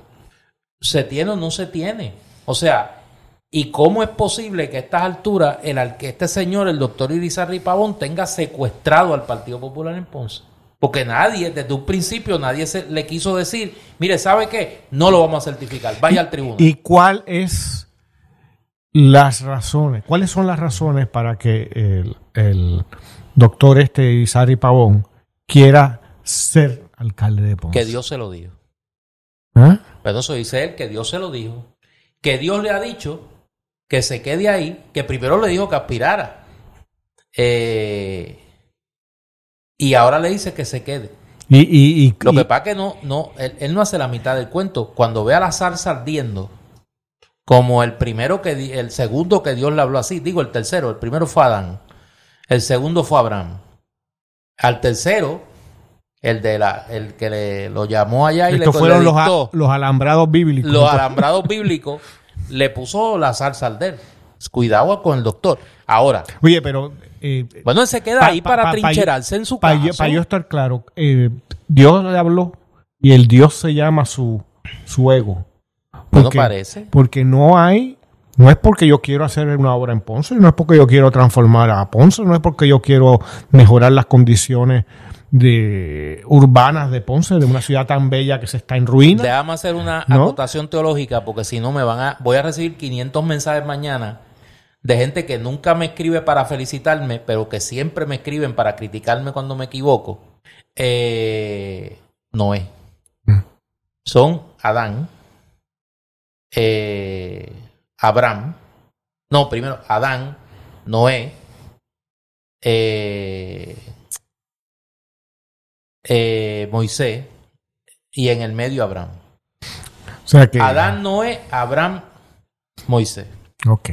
se tiene o no se tiene. O sea, ¿y cómo es posible que a estas alturas el, que este señor, el doctor Irizarry Pavón, tenga secuestrado al Partido Popular en Ponce? Porque nadie, desde un principio, nadie se, le quiso decir, mire, ¿sabe qué? No lo vamos a certificar, vaya al tribunal. ¿Y cuál es las razones? ¿Cuáles son las razones para que el, el doctor este Irizarry Pavón quiera ser alcalde de Ponce? Que Dios se lo dijo. ¿Eh? Pero eso dice él, que Dios se lo dijo. Que Dios le ha dicho que se quede ahí, que primero le dijo que aspirara. Eh, y ahora le dice que se quede. Y, lo que pasa es que no, no, él, no hace la mitad del cuento. Cuando ve a la zarza ardiendo, como el primero que el segundo que Dios le habló así, digo el tercero, el primero fue Adán, el segundo fue Abraham. Al tercero el de la el que le, lo llamó allá y le, fueron los, los alambrados bíblicos. Los alambrados bíblicos le puso la salsa al del. Cuidado con el doctor. Ahora. Oye, pero. Eh, bueno, se queda ahí para trincherarse en su casa. Para yo estar claro, eh, Dios le habló y el Dios se llama su, su ego. Porque, no parece. Porque no hay No es porque yo quiero hacer una obra en Ponce, no es porque yo quiero transformar a Ponce, no es porque yo quiero mejorar las condiciones de urbanas de Ponce, de una ciudad tan bella que se está en ruina. Déjame hacer una acotación teológica porque si no me van a voy a recibir 500 mensajes mañana de gente que nunca me escribe para felicitarme, pero que siempre me escriben para criticarme cuando me equivoco. Eh, Noé. Mm. Son Adán, eh, Abraham, no, primero Adán, Noé, eh, eh, Moisés y en el medio Abraham. O sea que, Adán, Noé, Abraham, Moisés. Ok.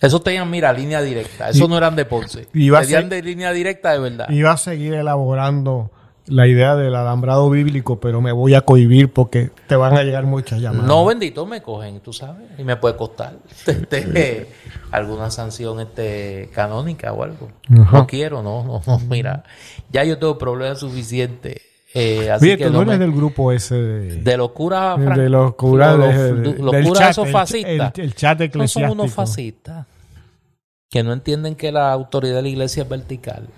Eso tenían, mira, línea directa. Eso no eran de Ponce. Tenían de línea directa de verdad. Iba a seguir elaborando la idea del alambrado bíblico, pero me voy a cohibir porque te van a llegar muchas llamadas. No, bendito, me cogen, tú sabes, y me puede costar este, alguna sanción este, canónica o algo. No quiero, no, no, no, mira, ya yo tengo problemas suficientes. Eh, así que no eres del grupo ese de, de los curas de los curas los, curas esos fascistas el, chat eclesiástico no son unos fascistas que no entienden que la autoridad de la iglesia es vertical.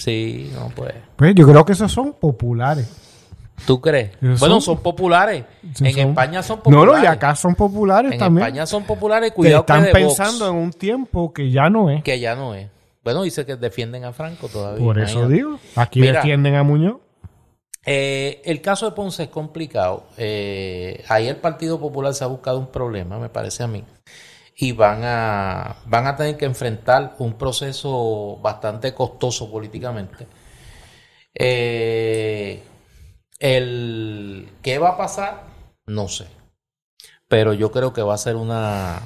Sí, no pues. Pues yo creo que esos son populares. ¿Tú crees? bueno, son, populares. en España son populares. No, no, y acá son populares también. En España son populares. Cuidado que están pensando en un tiempo que ya no es. Que ya no es. Bueno, dice que defienden a Franco todavía. Por eso digo. Aquí defienden a Muñoz. Eh, el caso de Ponce es complicado. Eh, ahí el Partido Popular se ha buscado un problema, me parece a mí y van a, van a tener que enfrentar un proceso bastante costoso políticamente. Eh, el qué va a pasar, no sé. Pero yo creo que va a ser una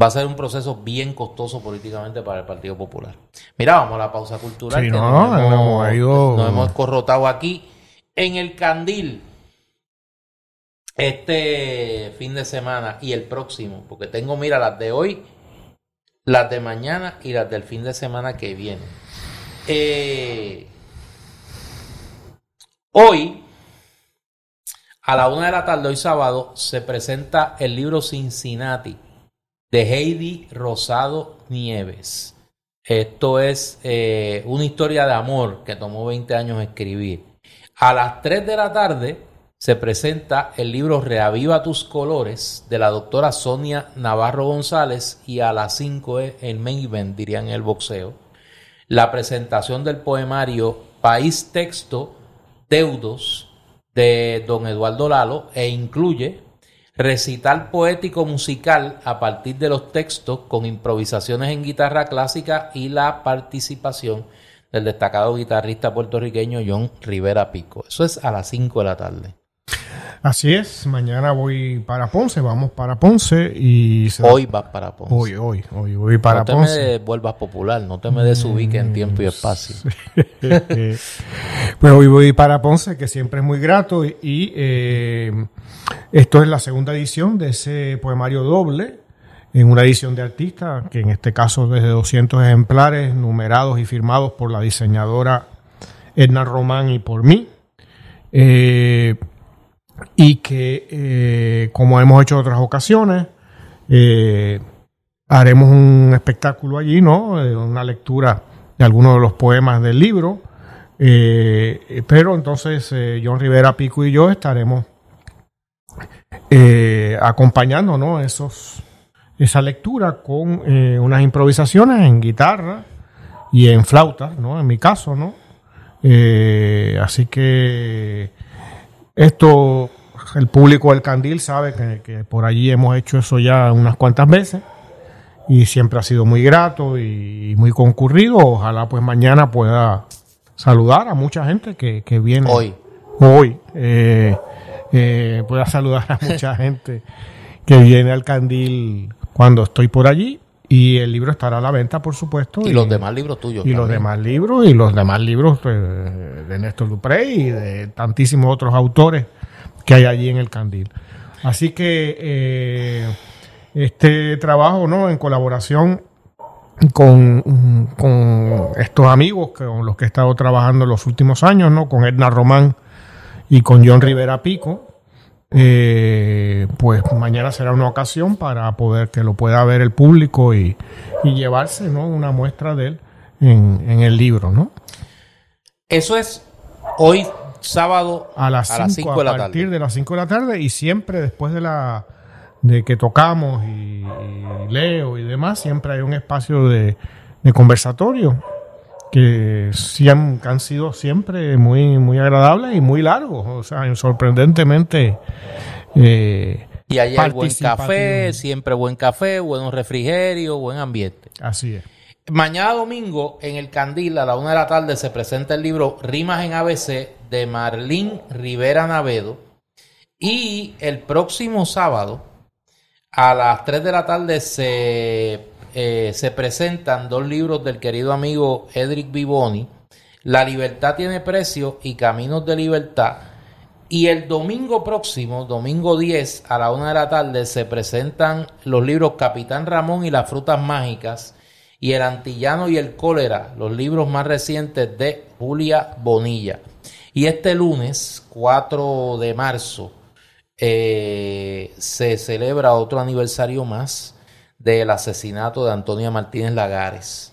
va a ser un proceso bien costoso políticamente para el Partido Popular. Mira, vamos a la pausa cultural. que no, nos, hemos, nos hemos corrotado aquí en el candil este fin de semana y el próximo, porque tengo, mira, las de hoy, las de mañana y las del fin de semana que viene. Eh, hoy, a la una de la tarde, hoy sábado, se presenta el libro Cincinnati de Heidi Rosado Nieves. Esto es eh, una historia de amor que tomó 20 años escribir. A las 3 de la tarde se presenta el libro Reaviva tus colores de la doctora Sonia Navarro González y a las 5 el main event, dirían el boxeo, la presentación del poemario País Texto Deudos de don Eduardo Lalo e incluye recital poético musical a partir de los textos con improvisaciones en guitarra clásica y la participación del destacado guitarrista puertorriqueño John Rivera Pico. Eso es a las 5 de la tarde. Así es, mañana voy para Ponce, vamos para Ponce y... Hoy vas para Ponce. Hoy, hoy, hoy voy para Ponce. No te me vuelvas popular, no te me desubiques en tiempo y espacio. pues hoy voy para Ponce, que siempre es muy grato y eh, esto es la segunda edición de ese poemario doble en una edición de artista, que en este caso desde 200 ejemplares numerados y firmados por la diseñadora Edna Román y por mí. Eh, y que, eh, como hemos hecho en otras ocasiones, eh, haremos un espectáculo allí, ¿no? Eh, una lectura de algunos de los poemas del libro. pero entonces John Rivera Pico y yo estaremos acompañando, ¿no? Esos, esa lectura con unas improvisaciones en guitarra y en flauta, ¿no? En mi caso, ¿no? así que esto, el público del Candil sabe que, por allí hemos hecho eso ya unas cuantas veces y siempre ha sido muy grato y, muy concurrido. Ojalá pues mañana pueda saludar a mucha gente que, viene. Hoy. Hoy. Eh, eh, pueda saludar a mucha gente que viene al Candil cuando estoy por allí. Y el libro estará a la venta, por supuesto. Y, los demás libros tuyos. Y los demás libros, y los demás libros pues, de Néstor Dupré y de tantísimos otros autores que hay allí en el Candil. Así que eh, este trabajo, ¿no? En colaboración con, con, estos amigos con los que he estado trabajando en los últimos años, ¿no? Con Edna Román y con John Rivera Pico, eh, pues mañana será una ocasión para poder que lo pueda ver el público y, llevarse ¿no? una muestra de él en, el libro. ¿no? Eso es hoy sábado a las 5 de la tarde. A partir de las 5 de la tarde y siempre después de la de que tocamos y, leo y demás, siempre hay un espacio de, conversatorio que, han, han, sido siempre muy, muy agradables y muy largos, o sea, sorprendentemente... Eh, y ahí hay buen café, siempre buen café, buen refrigerio, buen ambiente. Así es. Mañana domingo, en el Candil, a la una de la tarde, se presenta el libro Rimas en ABC de Marlín Rivera Navedo. Y el próximo sábado, a las 3 de la tarde se, eh, se presentan dos libros del querido amigo Edric Vivoni, La libertad tiene precio y Caminos de Libertad. Y el domingo próximo, domingo 10 a la 1 de la tarde, se presentan los libros Capitán Ramón y las frutas mágicas y El antillano y el cólera, los libros más recientes de Julia Bonilla. Y este lunes, 4 de marzo, eh, se celebra otro aniversario más del asesinato de Antonia Martínez Lagares.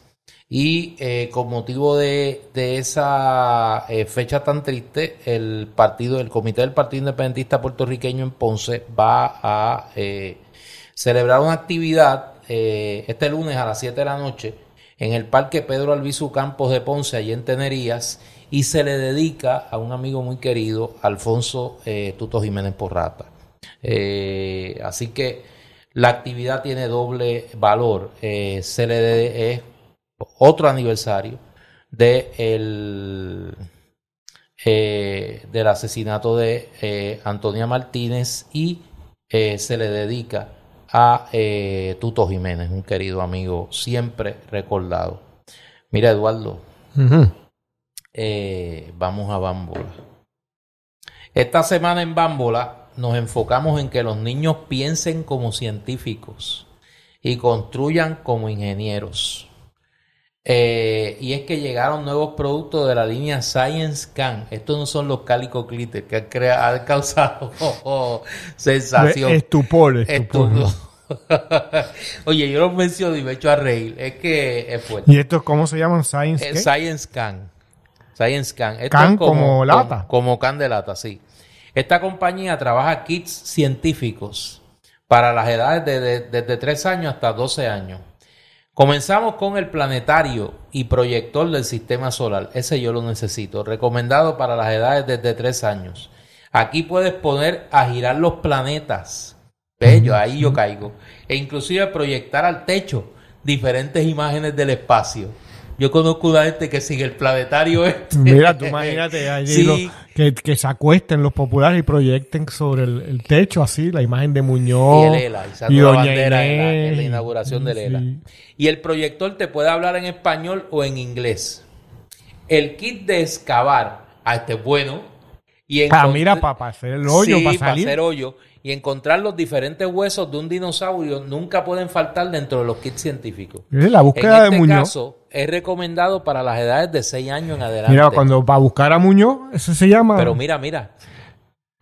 Y eh, con motivo de, esa eh, fecha tan triste, el partido, el Comité del Partido Independentista Puertorriqueño en Ponce va a celebrar una actividad este lunes a las 7 de la noche en el Parque Pedro Albizu Campos de Ponce, allí en Tenerías, y se le dedica a un amigo muy querido, Alfonso eh, Tuto Jiménez Porrata. Eh, así que la actividad tiene doble valor. Eh, se le es otro aniversario de el, del asesinato de Antonia Martínez y se le dedica a Tuto Jiménez, un querido amigo siempre recordado. Mira, Eduardo, eh, vamos a Bámbola. Esta semana en Bámbola nos enfocamos en que los niños piensen como científicos y construyan como ingenieros. Eh, y es que llegaron nuevos productos de la línea Science Can. Estos no son los cálicos glitter que han, causado sensación. Estupor, estupor. Oye, yo los menciono y me echo a reír. Es que es fuerte. ¿Y estos cómo se llaman? Science eh, Science Can. Science Can. can como, lata. Como, can de lata, sí. Esta compañía trabaja kits científicos para las edades de, desde 3 años hasta 12 años. Comenzamos con el planetario y proyector del sistema solar. Ese yo lo necesito. Recomendado para las edades desde 3 años. Aquí puedes poner a girar los planetas. Bello, ahí yo caigo. E inclusive proyectar al techo diferentes imágenes del espacio. Yo conozco una gente que sigue el planetario este. Mira, tú imagínate allí que, se acuesten los populares y proyecten sobre el, techo así la imagen de Muñoz. Y el ELA, y, bandera en la, inauguración del ELA. Y el proyector te puede hablar en español o en inglés. El kit de excavar, a este es bueno. Y para, mira, para, hacer el hoyo, para salir. para hacer hoyo y encontrar los diferentes huesos de un dinosaurio nunca pueden faltar dentro de los kits científicos. La búsqueda en este de caso, es recomendado para las edades de 6 años en adelante. Mira, cuando va a buscar a Muñoz, eso se llama. Pero mira, mira.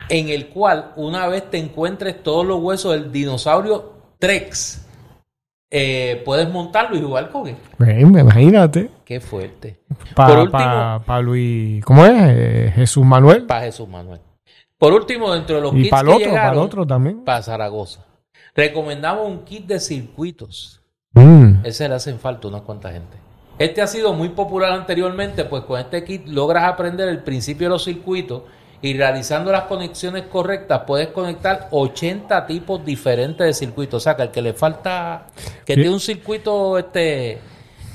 En el cual, una vez te encuentres todos los huesos del dinosaurio Trex, eh, puedes montarlo y jugar con él. imagínate. Qué fuerte. Para pa, Luis, ¿cómo es? Eh, Jesús Manuel. Para Jesús Manuel. Por último, dentro de los y kits para otro, para otro también. Para Zaragoza. Recomendamos un kit de circuitos. Mm. Ese le hacen falta unas cuantas gente. Este ha sido muy popular anteriormente, pues con este kit logras aprender el principio de los circuitos y realizando las conexiones correctas puedes conectar 80 tipos diferentes de circuitos. O sea, que el que le falta, que tiene un circuito este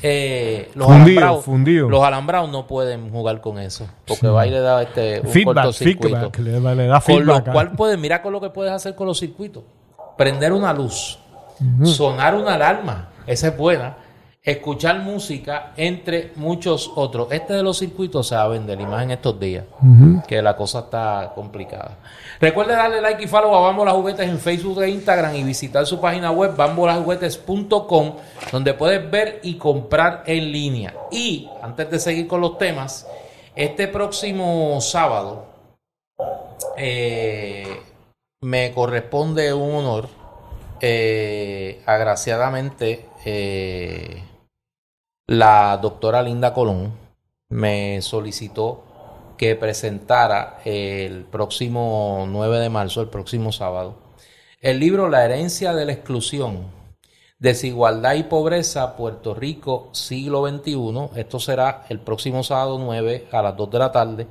eh, los, alambrados, los alambrados no pueden jugar con eso porque va y le da este un cortocircuito. con lo cual puedes mira con lo que puedes hacer con los circuitos. Prender una luz sonar una alarma esa es buena escuchar música, entre muchos otros. Este de los circuitos se va a vender más en estos días, que la cosa está complicada. Recuerde darle like y follow a Bambolas Juguetes en Facebook e Instagram y visitar su página web bambolasjuguetes.com, donde puedes ver y comprar en línea. Y antes de seguir con los temas, este próximo sábado, eh, me corresponde un honor, eh, agraciadamente, eh, la doctora Linda Colón me solicitó que presentara el próximo 9 de marzo, el próximo sábado, el libro La herencia de la exclusión, desigualdad y pobreza, Puerto Rico, siglo XXI. Esto será el próximo sábado 9 a las 2 de la tarde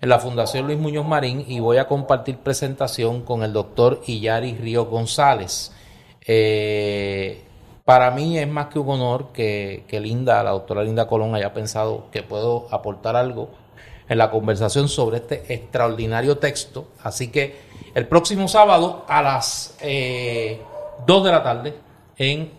en la Fundación Luis Muñoz Marín y voy a compartir presentación con el doctor Iyari Río González. Eh, para mí es más que un honor que, que Linda, la doctora Linda Colón, haya pensado que puedo aportar algo en la conversación sobre este extraordinario texto. Así que el próximo sábado a las 2 eh, de la tarde en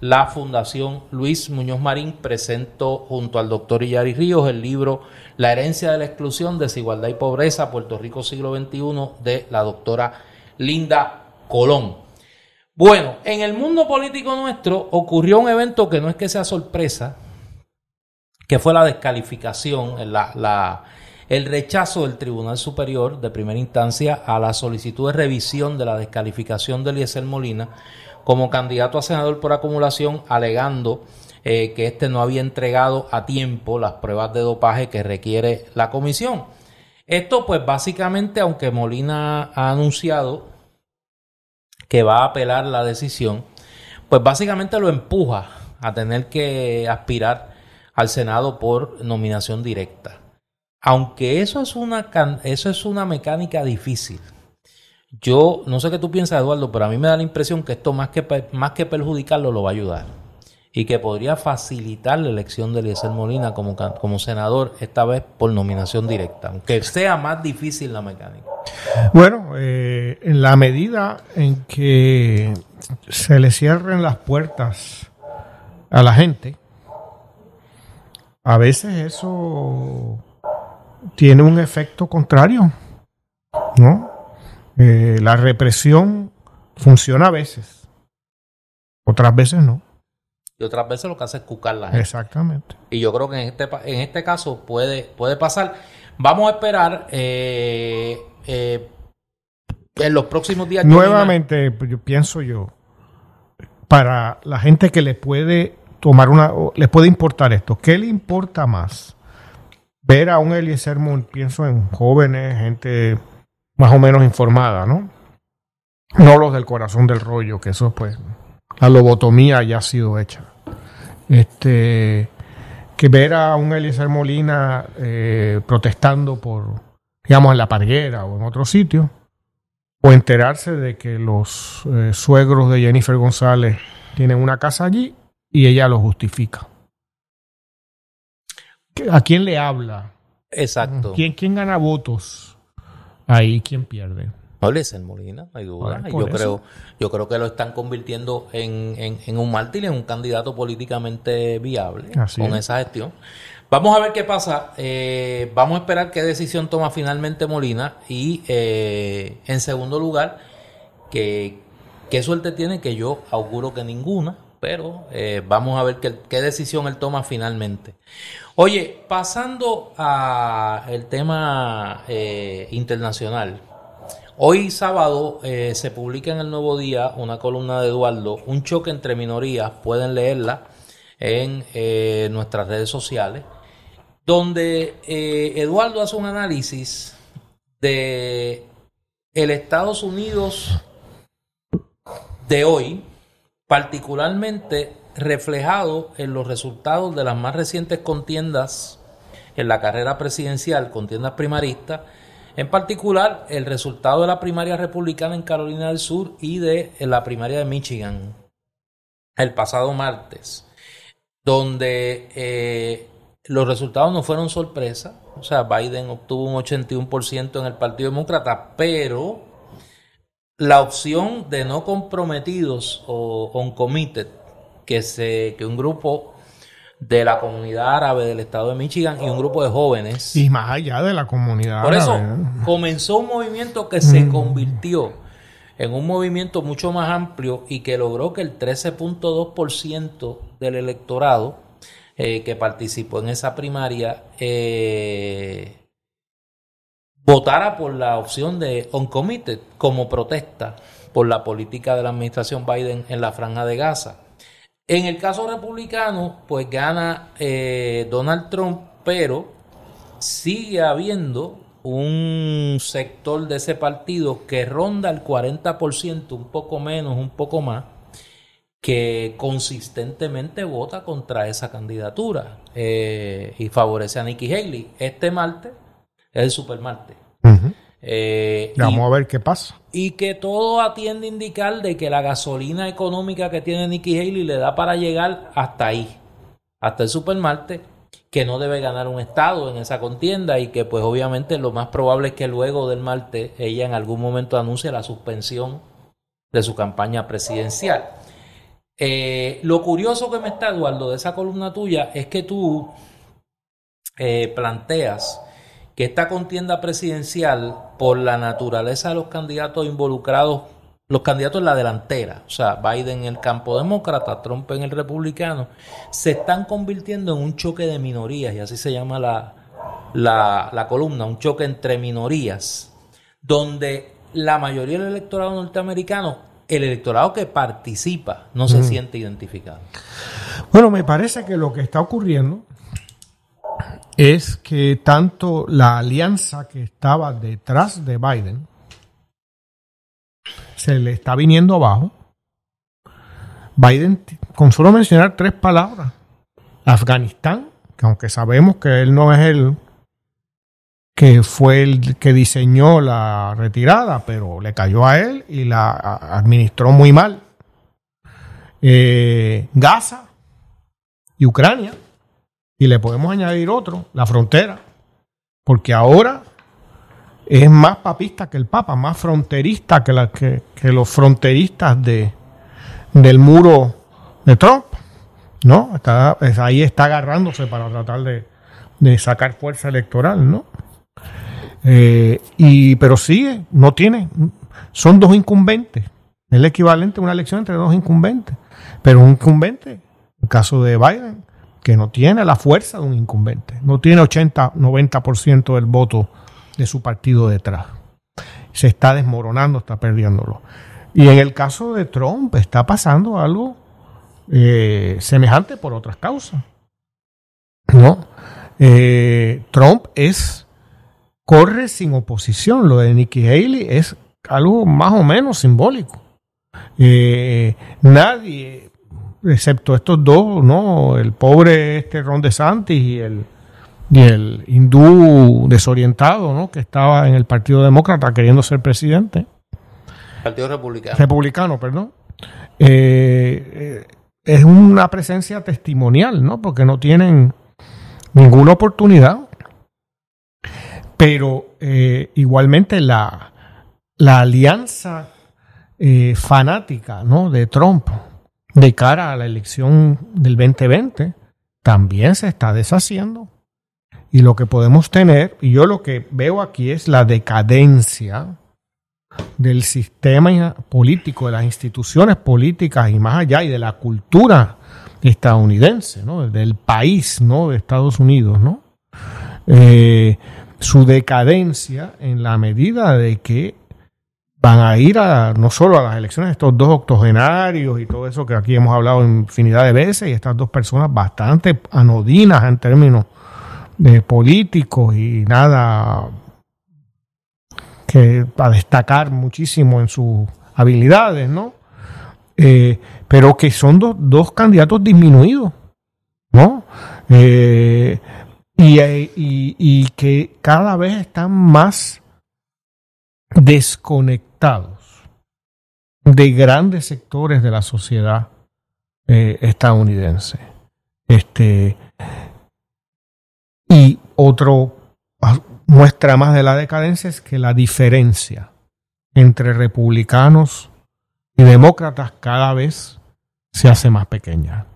la Fundación Luis Muñoz Marín presento junto al doctor Iyari Ríos el libro La herencia de la exclusión, desigualdad y pobreza, Puerto Rico siglo XXI de la doctora Linda Colón. Bueno, en el mundo político nuestro ocurrió un evento que no es que sea sorpresa, que fue la descalificación, el rechazo del Tribunal Superior de primera instancia a la solicitud de revisión de la descalificación de Eliezer Molina como candidato a senador por acumulación, alegando eh, que éste no había entregado a tiempo las pruebas de dopaje que requiere la comisión. Esto, pues básicamente, aunque Molina ha anunciado que va a apelar la decisión, pues básicamente lo empuja a tener que aspirar al Senado por nominación directa. Aunque eso es una, eso es una mecánica difícil. Yo no sé qué tú piensas, Eduardo, pero a mí me da la impresión que esto más que, más que perjudicarlo lo va a ayudar. Y que podría facilitar la elección de Eliezer Molina como, como senador, esta vez por nominación directa, aunque sea más difícil la mecánica. Bueno, eh, en la medida en que se le cierren las puertas a la gente, a veces eso tiene un efecto contrario, ¿no? Eh, la represión funciona a veces, otras veces no. Y otras veces lo que hace es cucar la gente. Exactamente. Y yo creo que en este, en este caso puede, puede pasar. Vamos a esperar eh, eh, en los próximos días. Nuevamente, yo pienso yo, para la gente que le puede tomar una, les puede importar esto. ¿Qué le importa más? Ver a un Eliezer pienso en jóvenes, gente más o menos informada, ¿no? No los del corazón del rollo, que eso pues, la lobotomía ya ha sido hecha. Este, que ver a un Eliezer Molina eh, protestando por, digamos, en la parguera o en otro sitio, o enterarse de que los eh, suegros de Jennifer González tienen una casa allí y ella lo justifica. ¿A quién le habla? Exacto. ¿Quién, quién gana votos? Ahí, ¿quién pierde? No en Molina, hay duda. yo creo, yo creo que lo están convirtiendo en, en, un mártir, en un candidato políticamente viable con esa gestión. Vamos a ver qué pasa. Eh, vamos a esperar qué decisión toma finalmente Molina. Y eh, en segundo lugar, que, qué suerte tiene que yo auguro que ninguna pero eh, vamos a ver qué, qué, decisión él toma finalmente. Oye, pasando al tema eh, internacional. Hoy sábado eh, se publica en el Nuevo Día una columna de Eduardo, un choque entre minorías, pueden leerla en nuestras redes sociales, donde Eduardo hace un análisis de el Estados Unidos de hoy, particularmente reflejado en los resultados de las más recientes contiendas en la carrera presidencial, contiendas primaristas, en particular el resultado de la primaria republicana en Carolina del Sur y de la primaria de Michigan el pasado martes, donde eh, los resultados no fueron sorpresa, o sea, Biden obtuvo un 81% en el Partido Demócrata, pero la opción de no comprometidos o uncommitted, que, se, que un grupo de la comunidad árabe del estado de Michigan y un grupo de jóvenes. Y más allá de la comunidad Por eso comenzó un movimiento que se mm. convirtió en un movimiento mucho más amplio y que logró que el 13.2% del electorado eh, que participó en esa primaria eh, votara por la opción de uncommitted como protesta por la política de la administración Biden en la franja de Gaza. En el caso republicano, pues gana eh, Donald Trump, pero sigue habiendo un sector de ese partido que ronda el 40%, un poco menos, un poco más, que consistentemente vota contra esa candidatura eh, y favorece a Nikki Haley. Este martes es el super martes. Eh, Vamos a ver qué pasa. Y que todo atiende a indicar de que la gasolina económica que tiene Nikki Haley le da para llegar hasta ahí, hasta el super martes, que no debe ganar un estado en esa contienda y que pues obviamente lo más probable es que luego del martes ella en algún momento anuncie la suspensión de su campaña presidencial. Eh, lo curioso que me está, Eduardo, de esa columna tuya es que tú eh, planteas que esta contienda presidencial, por la naturaleza de los candidatos involucrados, los candidatos en la delantera, o sea, Biden en el campo demócrata, Trump en el republicano, se están convirtiendo en un choque de minorías, y así se llama la, la, la columna, un choque entre minorías, donde la mayoría del electorado norteamericano el electorado que participa no se siente identificado. Bueno, me parece que lo que está ocurriendo es que tanto la alianza que estaba detrás de Biden se le está viniendo abajo. Biden, con solo mencionar tres palabras, Afganistán, que aunque sabemos que él no es el que fue el que diseñó la retirada, pero le cayó a él y la administró muy mal. Eh, Gaza y Ucrania, y le podemos añadir otro, la frontera, porque ahora es más papista que el Papa, más fronterista que, los fronteristas de, del muro de Trump. ¿No? Está, ahí está agarrándose para tratar de, de sacar fuerza electoral, ¿no? Eh, y, pero sigue, no tiene, son dos incumbentes. Es el equivalente a una elección entre dos incumbentes. Pero un incumbente, en el caso de Biden, que no tiene la fuerza de un incumbente, no tiene 80, 90% del voto de su partido detrás. Se está desmoronando, está perdiéndolo. Y en el caso de Trump está pasando algo eh, semejante por otras causas. ¿No? Eh, Trump es corre sin oposición. Lo de Nikki Haley es algo más o menos simbólico. Eh, nadie, excepto estos dos, ¿no? El pobre este Ron DeSantis y el, y el hindú desorientado, ¿no? Que estaba en el Partido Demócrata queriendo ser presidente. Partido Republicano. Republicano, perdón. Eh, eh, es una presencia testimonial, ¿no? Porque no tienen ninguna oportunidad pero eh, igualmente la, la alianza eh, fanática ¿no? de Trump de cara a la elección del 2020 también se está deshaciendo. Y lo que podemos tener, y yo lo que veo aquí es la decadencia del sistema político, de las instituciones políticas y más allá, y de la cultura estadounidense, ¿no? del país ¿no? de Estados Unidos. ¿no? Eh, su decadencia en la medida de que van a ir a no solo a las elecciones estos dos octogenarios y todo eso que aquí hemos hablado infinidad de veces y estas dos personas bastante anodinas en términos de políticos y nada que a destacar muchísimo en sus habilidades, ¿no? Eh, pero que son dos candidatos disminuidos, ¿no? Eh, y, que cada vez están más desconectados de grandes sectores de la sociedad eh, estadounidense. Este, y otro ah, muestra más de la decadencia es que la diferencia entre republicanos y demócratas cada vez se hace más pequeña.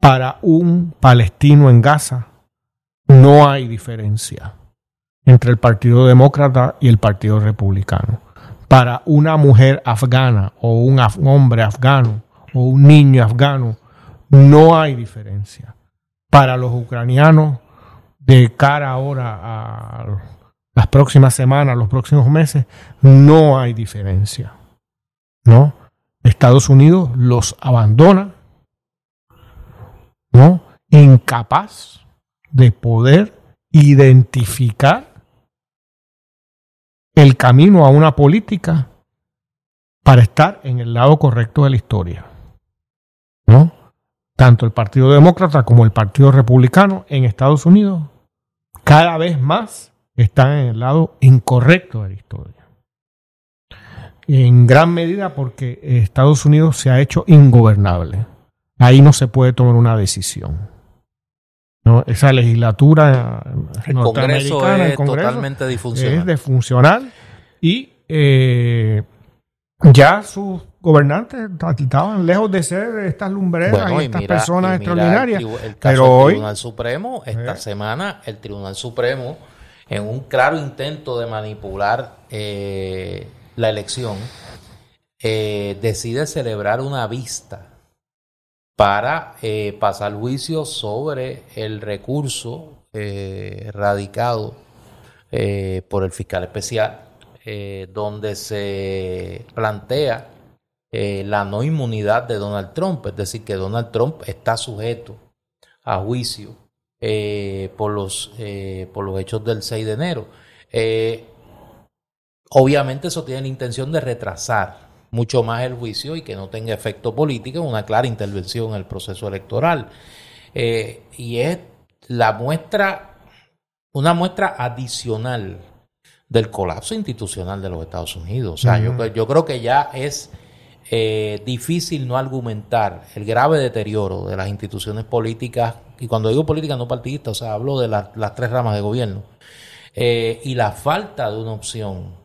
Para un palestino en Gaza, no hay diferencia entre el Partido Demócrata y el Partido Republicano. Para una mujer afgana o un hombre afgano o un niño afgano, no hay diferencia. Para los ucranianos, de cara ahora a las próximas semanas, los próximos meses, no hay diferencia. ¿No? Estados Unidos los abandona, ¿no? Incapaz de poder identificar el camino a una política para estar en el lado correcto de la historia. ¿No? Tanto el Partido Demócrata como el Partido Republicano en Estados Unidos cada vez más están en el lado incorrecto de la historia. En gran medida porque Estados Unidos se ha hecho ingobernable. Ahí no se puede tomar una decisión. ¿No? Esa legislatura el Congreso es totalmente disfuncional. Es disfuncional y eh, ya sus gobernantes estaban lejos de ser estas lumbreras y estas personas extraordinarias. El, pero hoy, Tribunal Supremo, esta eh. semana, el Tribunal Supremo, en un claro intento de manipular eh, la elección, decide celebrar una vista para eh, pasar juicio sobre el recurso eh, radicado eh, por el fiscal especial, donde se plantea la no inmunidad de Donald Trump, es decir, que Donald Trump está sujeto a juicio por, los, por los hechos del 6 de enero. obviamente eso tiene la intención de retrasar mucho más el juicio y que no tenga efecto político, una clara intervención en el proceso electoral. Eh, y es la muestra, una muestra adicional del colapso institucional de los Estados Unidos. O sea, yo, yo, creo que ya es eh, difícil no argumentar el grave deterioro de las instituciones políticas, y cuando digo políticas no partidistas, o sea, hablo de las tres ramas de gobierno, eh, y la falta de una opción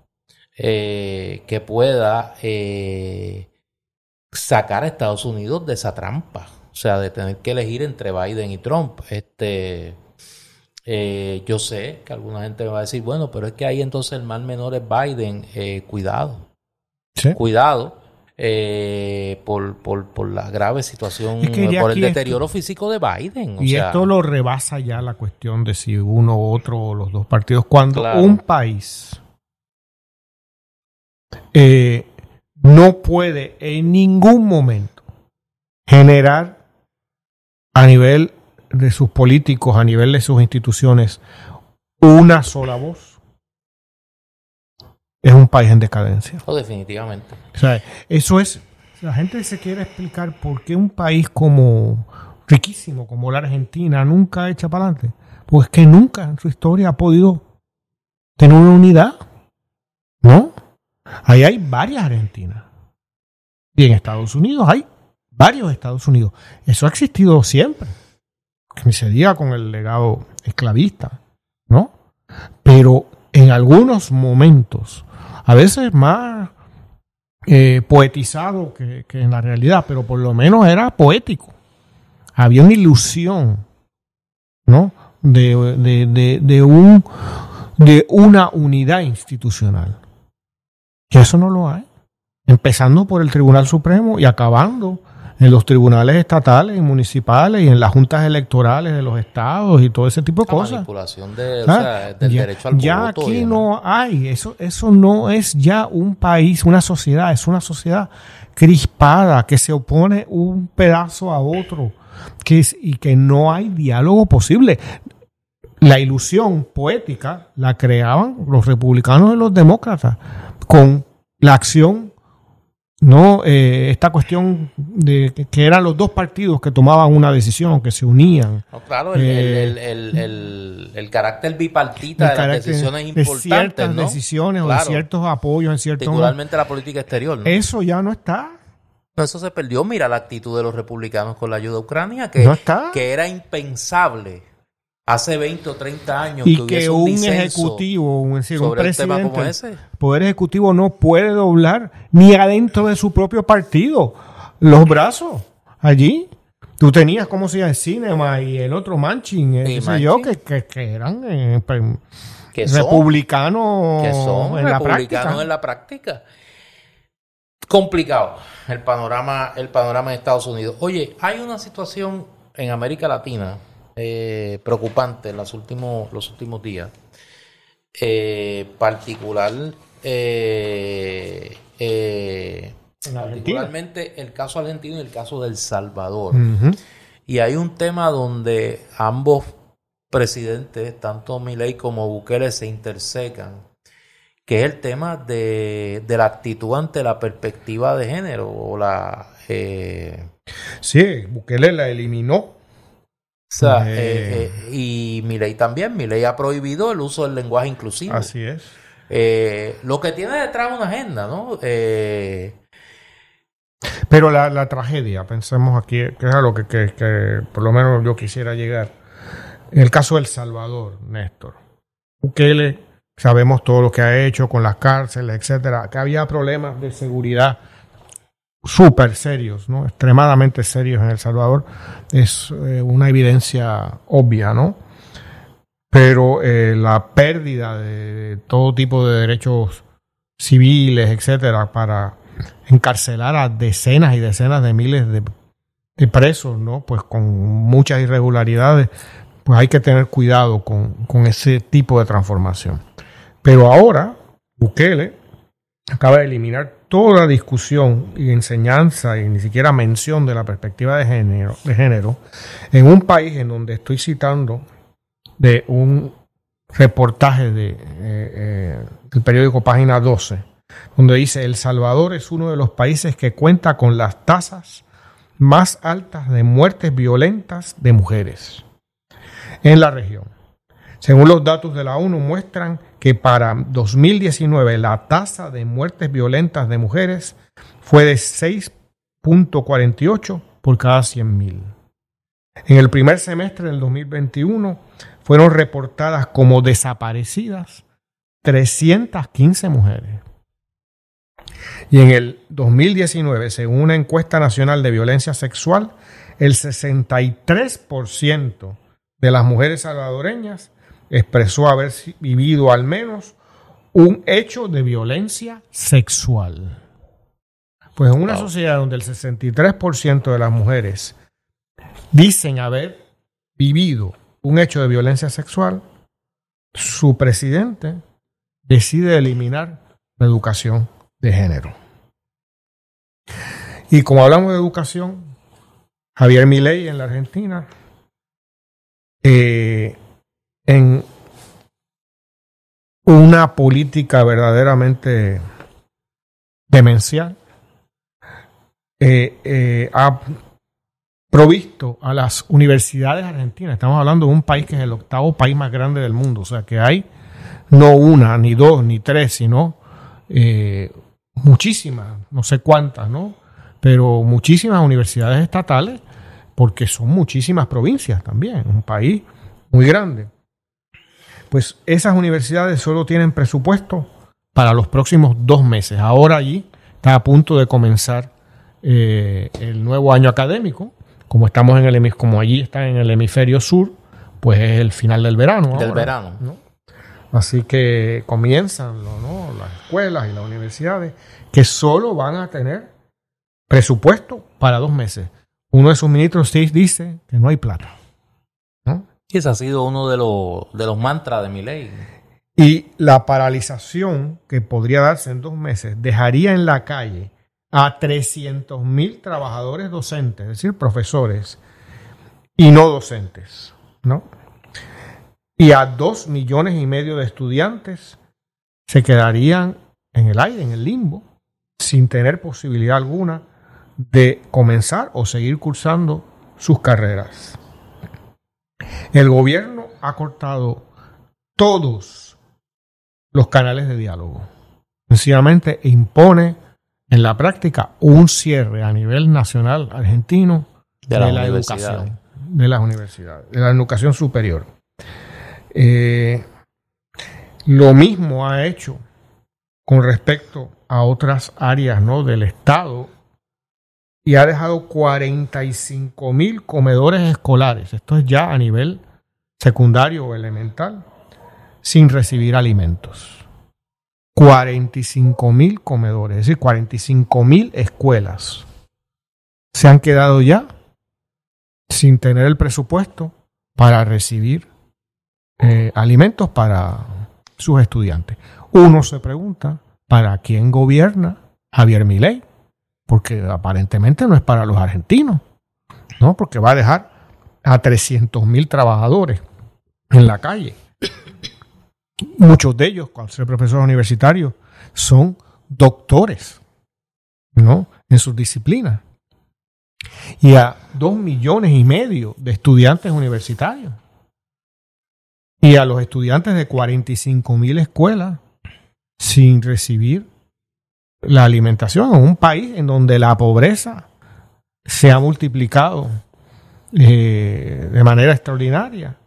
eh, que pueda eh, sacar a Estados Unidos de esa trampa. O sea, de tener que elegir entre Biden y Trump. Este, eh, yo sé que alguna gente me va a decir, bueno, pero es que ahí entonces el mal menor es Biden. cuidado. Cuidado. por, por, la grave situación, por el deterioro físico de Biden. y esto lo rebasa ya la cuestión de si uno u otro o los dos partidos. Cuando un país eh, no puede en ningún momento generar a nivel de sus políticos, a nivel de sus instituciones, una sola voz, es un país en decadencia. Oh, definitivamente. O sea, eso es, la gente se quiere explicar por qué un país como riquísimo, como la Argentina, nunca echa para adelante. Pues que nunca en su historia ha podido tener una unidad. ¿No? Ahí hay varias Argentinas. Y en Estados Unidos hay varios Estados Unidos. Eso ha existido siempre. Que se diga con el legado esclavista, ¿no? Pero en algunos momentos, a veces más eh, poetizado que, en la realidad, pero por lo menos era poético. Había una ilusión, ¿no? De, de, de, un, de una unidad institucional. Y eso no lo hay. Empezando por el Tribunal Supremo y acabando en los tribunales estatales y municipales y en las juntas electorales de los estados y todo ese tipo de cosas. Manipulación de, ah, del ya, derecho al ya aquí no hay, eso, eso no es ya un país, una sociedad, es una sociedad crispada que se opone un pedazo a otro que y que no hay diálogo posible. La ilusión poética la creaban los republicanos y los demócratas con la acción, no eh, esta cuestión de que, eran los dos partidos que tomaban una decisión, que se unían. claro, el, eh, el, carácter bipartita de las decisiones importantes. De ciertas decisiones o de ciertos apoyos en ciertos. Particularmente la política exterior. Eso ya no está. No, eso se perdió. Mira la actitud de los republicanos con la ayuda a Ucrania, que, que era impensable hace 20 o 30 años y que, un, ejecutivo, un, un presidente, ese. poder ejecutivo no puede doblar ni adentro de su propio partido los brazos allí. Tú tenías, ¿cómo se llama? Cinema y el otro Manchin, eh, yo, que, que, eran eh, republicanos que en la práctica. en la práctica. Complicado el panorama, el panorama de Estados Unidos. Oye, hay una situación en América Latina eh, preocupante en los últimos, los últimos días. eh, particular, eh, eh, particularmente el caso argentino y el caso del Salvador. Y hay un tema donde ambos presidentes, tanto Milei como Bukele, se intersecan, que es el tema de, la actitud ante la perspectiva de género o la... Eh... Sí, Bukele la eliminó o sea, eh, eh, y Milei también. Milei ha prohibido el uso del lenguaje inclusivo. Así es. Eh, lo que tiene detrás una agenda, ¿no? Pero la, tragedia, pensemos aquí, que es a lo que, que, por lo menos yo quisiera llegar. En el caso del Salvador, Néstor. Bukele, sabemos todo lo que ha hecho con las cárceles, etcétera, que había problemas de seguridad súper serios, ¿no? extremadamente serios en El Salvador, es eh, una evidencia obvia, ¿no? Pero eh, la pérdida de todo tipo de derechos civiles, etcétera, para encarcelar a decenas y decenas de miles de, presos, ¿no? Pues con muchas irregularidades, pues hay que tener cuidado con, con ese tipo de transformación. Pero ahora, Bukele acaba de eliminar toda discusión y enseñanza y ni siquiera mención de la perspectiva de género, de género en un país en donde estoy citando de un reportaje de, eh, eh, del periódico Página 12, donde dice El Salvador es uno de los países que cuenta con las tasas más altas de muertes violentas de mujeres en la región. Según los datos de la ONU muestran que para 2019 la tasa de muertes violentas de mujeres fue de 6.48 por cada 100.000. En el primer semestre del 2021 fueron reportadas como desaparecidas 315 mujeres. Y en el 2019, según una encuesta nacional de violencia sexual, el 63% de las mujeres salvadoreñas expresó haber vivido al menos un hecho de violencia sexual. Pues en una sociedad donde el 63% de las mujeres dicen haber vivido un hecho de violencia sexual, su presidente decide eliminar la educación de género. Y como hablamos de educación, Javier Milei en la Argentina eh, en una política verdaderamente demencial, eh, eh, ha provisto a las universidades argentinas, estamos hablando de un país que es el octavo país más grande del mundo, o sea que hay no una, ni dos, ni tres, sino eh, muchísimas, no sé cuántas, ¿no? Pero muchísimas universidades estatales, porque son muchísimas provincias también, un país muy grande pues esas universidades solo tienen presupuesto para los próximos dos meses. Ahora allí está a punto de comenzar eh, el nuevo año académico. Como estamos en el como allí está en el hemisferio sur, pues es el final del verano. Del verano. Así que comienzan las escuelas y las universidades que solo van a tener presupuesto para dos meses. Uno de sus ministros sí dice que no hay plata. Y ese ha sido uno de los, de los mantras de mi ley. Y la paralización que podría darse en dos meses dejaría en la calle a 300 mil trabajadores docentes, es decir, profesores y no docentes, ¿no? Y a dos millones y medio de estudiantes se quedarían en el aire, en el limbo, sin tener posibilidad alguna de comenzar o seguir cursando sus carreras. El gobierno ha cortado todos los canales de diálogo. Sencillamente impone en la práctica un cierre a nivel nacional argentino de, la educación, de las universidades, de la educación superior. Eh, lo mismo ha hecho con respecto a otras áreas ¿no? del Estado y ha dejado 45 mil comedores escolares, esto es ya a nivel secundario o elemental, sin recibir alimentos. 45 mil comedores, es decir, 45 mil escuelas se han quedado ya sin tener el presupuesto para recibir eh, alimentos para sus estudiantes. Uno se pregunta, ¿para quién gobierna Javier Milei? Porque aparentemente no es para los argentinos, ¿no? Porque va a dejar a 300 mil trabajadores en la calle. Muchos de ellos, al ser profesores universitarios, son doctores, ¿no? En sus disciplinas. Y a dos millones y medio de estudiantes universitarios. Y a los estudiantes de 45 mil escuelas sin recibir la alimentación en un país en donde la pobreza se ha multiplicado eh, de manera extraordinaria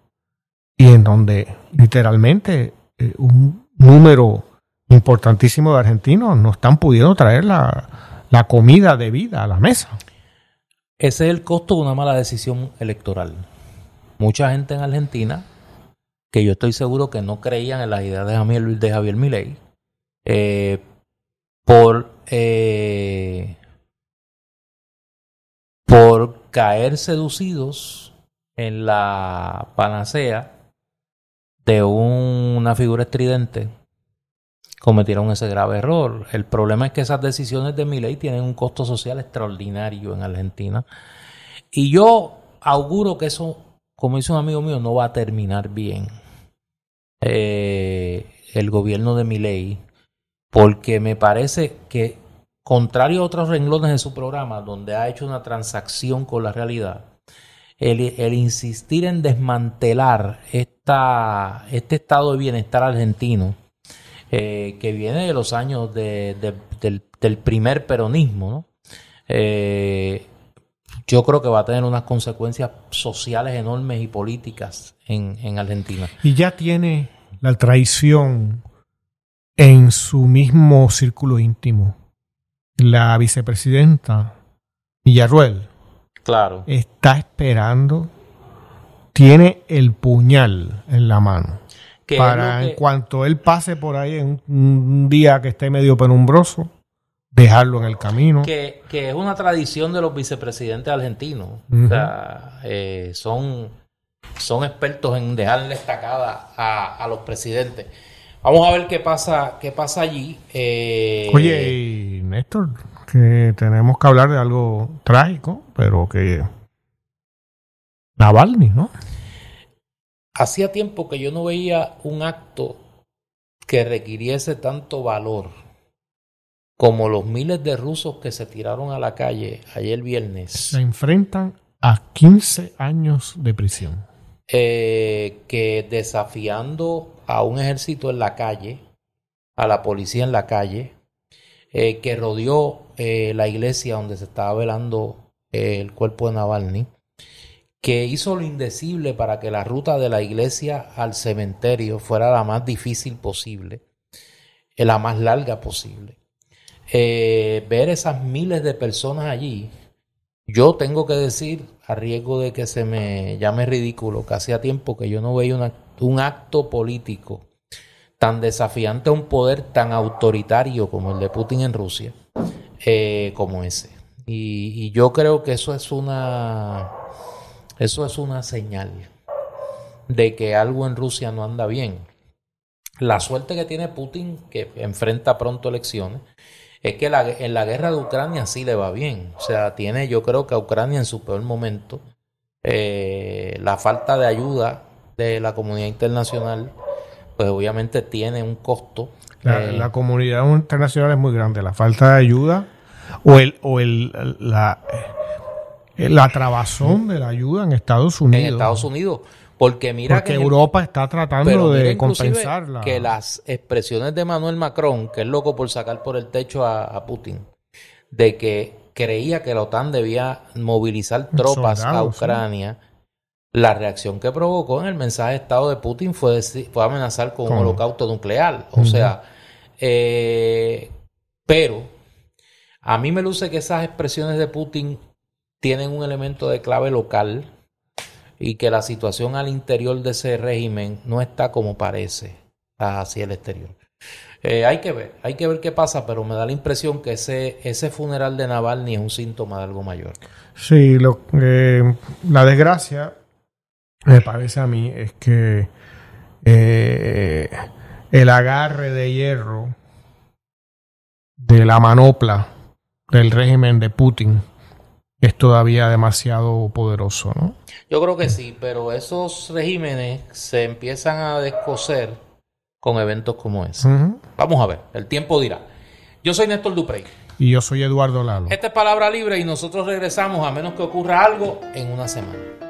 y en donde literalmente eh, un número importantísimo de argentinos no están pudiendo traer la, la comida de vida a la mesa. Ese es el costo de una mala decisión electoral. Mucha gente en Argentina, que yo estoy seguro que no creían en las ideas de Javier, de Javier Milei, eh, por, eh, por caer seducidos en la panacea de una figura estridente, cometieron ese grave error. El problema es que esas decisiones de mi ley tienen un costo social extraordinario en Argentina. Y yo auguro que eso, como dice un amigo mío, no va a terminar bien. Eh, el gobierno de mi ley, porque me parece que, contrario a otros renglones de su programa, donde ha hecho una transacción con la realidad, el, insistir en desmantelar esta, este estado de bienestar argentino, eh, que viene de los años de, del, primer peronismo, ¿no? Eh, yo creo que va a tener unas consecuencias sociales enormes y políticas en Argentina. Y ya tiene la traición en su mismo círculo íntimo. La vicepresidenta Villarruel claro. está esperando, tiene el puñal en la mano. para en cuanto él pase por ahí en un, día que esté medio penumbroso, dejarlo en el camino. Que, es una tradición de los vicepresidentes argentinos. O sea, eh, son, son expertos en dejarle estacada a, a los presidentes. Vamos a ver qué pasa, qué pasa allí. Eh, Oye, Néstor, que tenemos que hablar de algo trágico, pero que Navalny, ¿no? Hacía tiempo que yo no veía un acto que requiriese tanto valor como los miles de rusos que se tiraron a la calle ayer viernes. Se enfrentan a 15 años de prisión. Eh, que desafiando a un ejército en la calle, a la policía en la calle, eh, que rodeó eh, la iglesia donde se estaba velando el cuerpo de Navalny, que hizo lo indecible para que la ruta de la iglesia al cementerio fuera la más difícil posible, la más larga posible. ver esas miles de personas allí, yo tengo que decir, a riesgo de que se me llame ridículo, que hacía tiempo que yo no veía un acto político tan desafiante a un poder tan autoritario como el de Putin en Rusia, eh, como ese. Y, yo creo que eso es una, eso es una señal de que algo en Rusia no anda bien. La suerte que tiene Putin, que enfrenta pronto elecciones, es que en la guerra de Ucrania sí le va bien. O sea, tiene yo creo que a Ucrania en su peor momento eh, la falta de ayuda de la comunidad internacional, pues obviamente tiene un costo. La, eh, comunidad internacional es muy grande. La falta de ayuda o el, o el la, la trabazón de la ayuda en Estados Unidos. En Estados Unidos. Porque mira que Europa está tratando de compensarla. Que las expresiones de Manuel Macron, que es loco por sacar por el techo a, Putin, de que creía que la OTAN debía movilizar tropas a Ucrania, la reacción que provocó en el mensaje de Estado de Putin fue, fue amenazar con un holocausto nuclear. O sea, eh, pero a mí me luce que esas expresiones de Putin tienen un elemento de clave local y que la situación al interior de ese régimen no está como parece hacia el exterior. Eh, hay que ver, hay que ver qué pasa, pero me da la impresión que ese, ese funeral de Navalny es un síntoma de algo mayor. Sí, lo, eh, la desgracia, me parece a mí, es que eh, el agarre de hierro de la manopla del régimen de Putin es todavía demasiado poderoso, ¿no? Yo creo que sí, pero esos regímenes se empiezan a descoser con eventos como ese. Vamos a ver, el tiempo dirá. Yo soy Néstor Duprey. Y yo soy Eduardo Lalo. Esta es Palabra Libre y nosotros regresamos a menos que ocurra algo en una semana.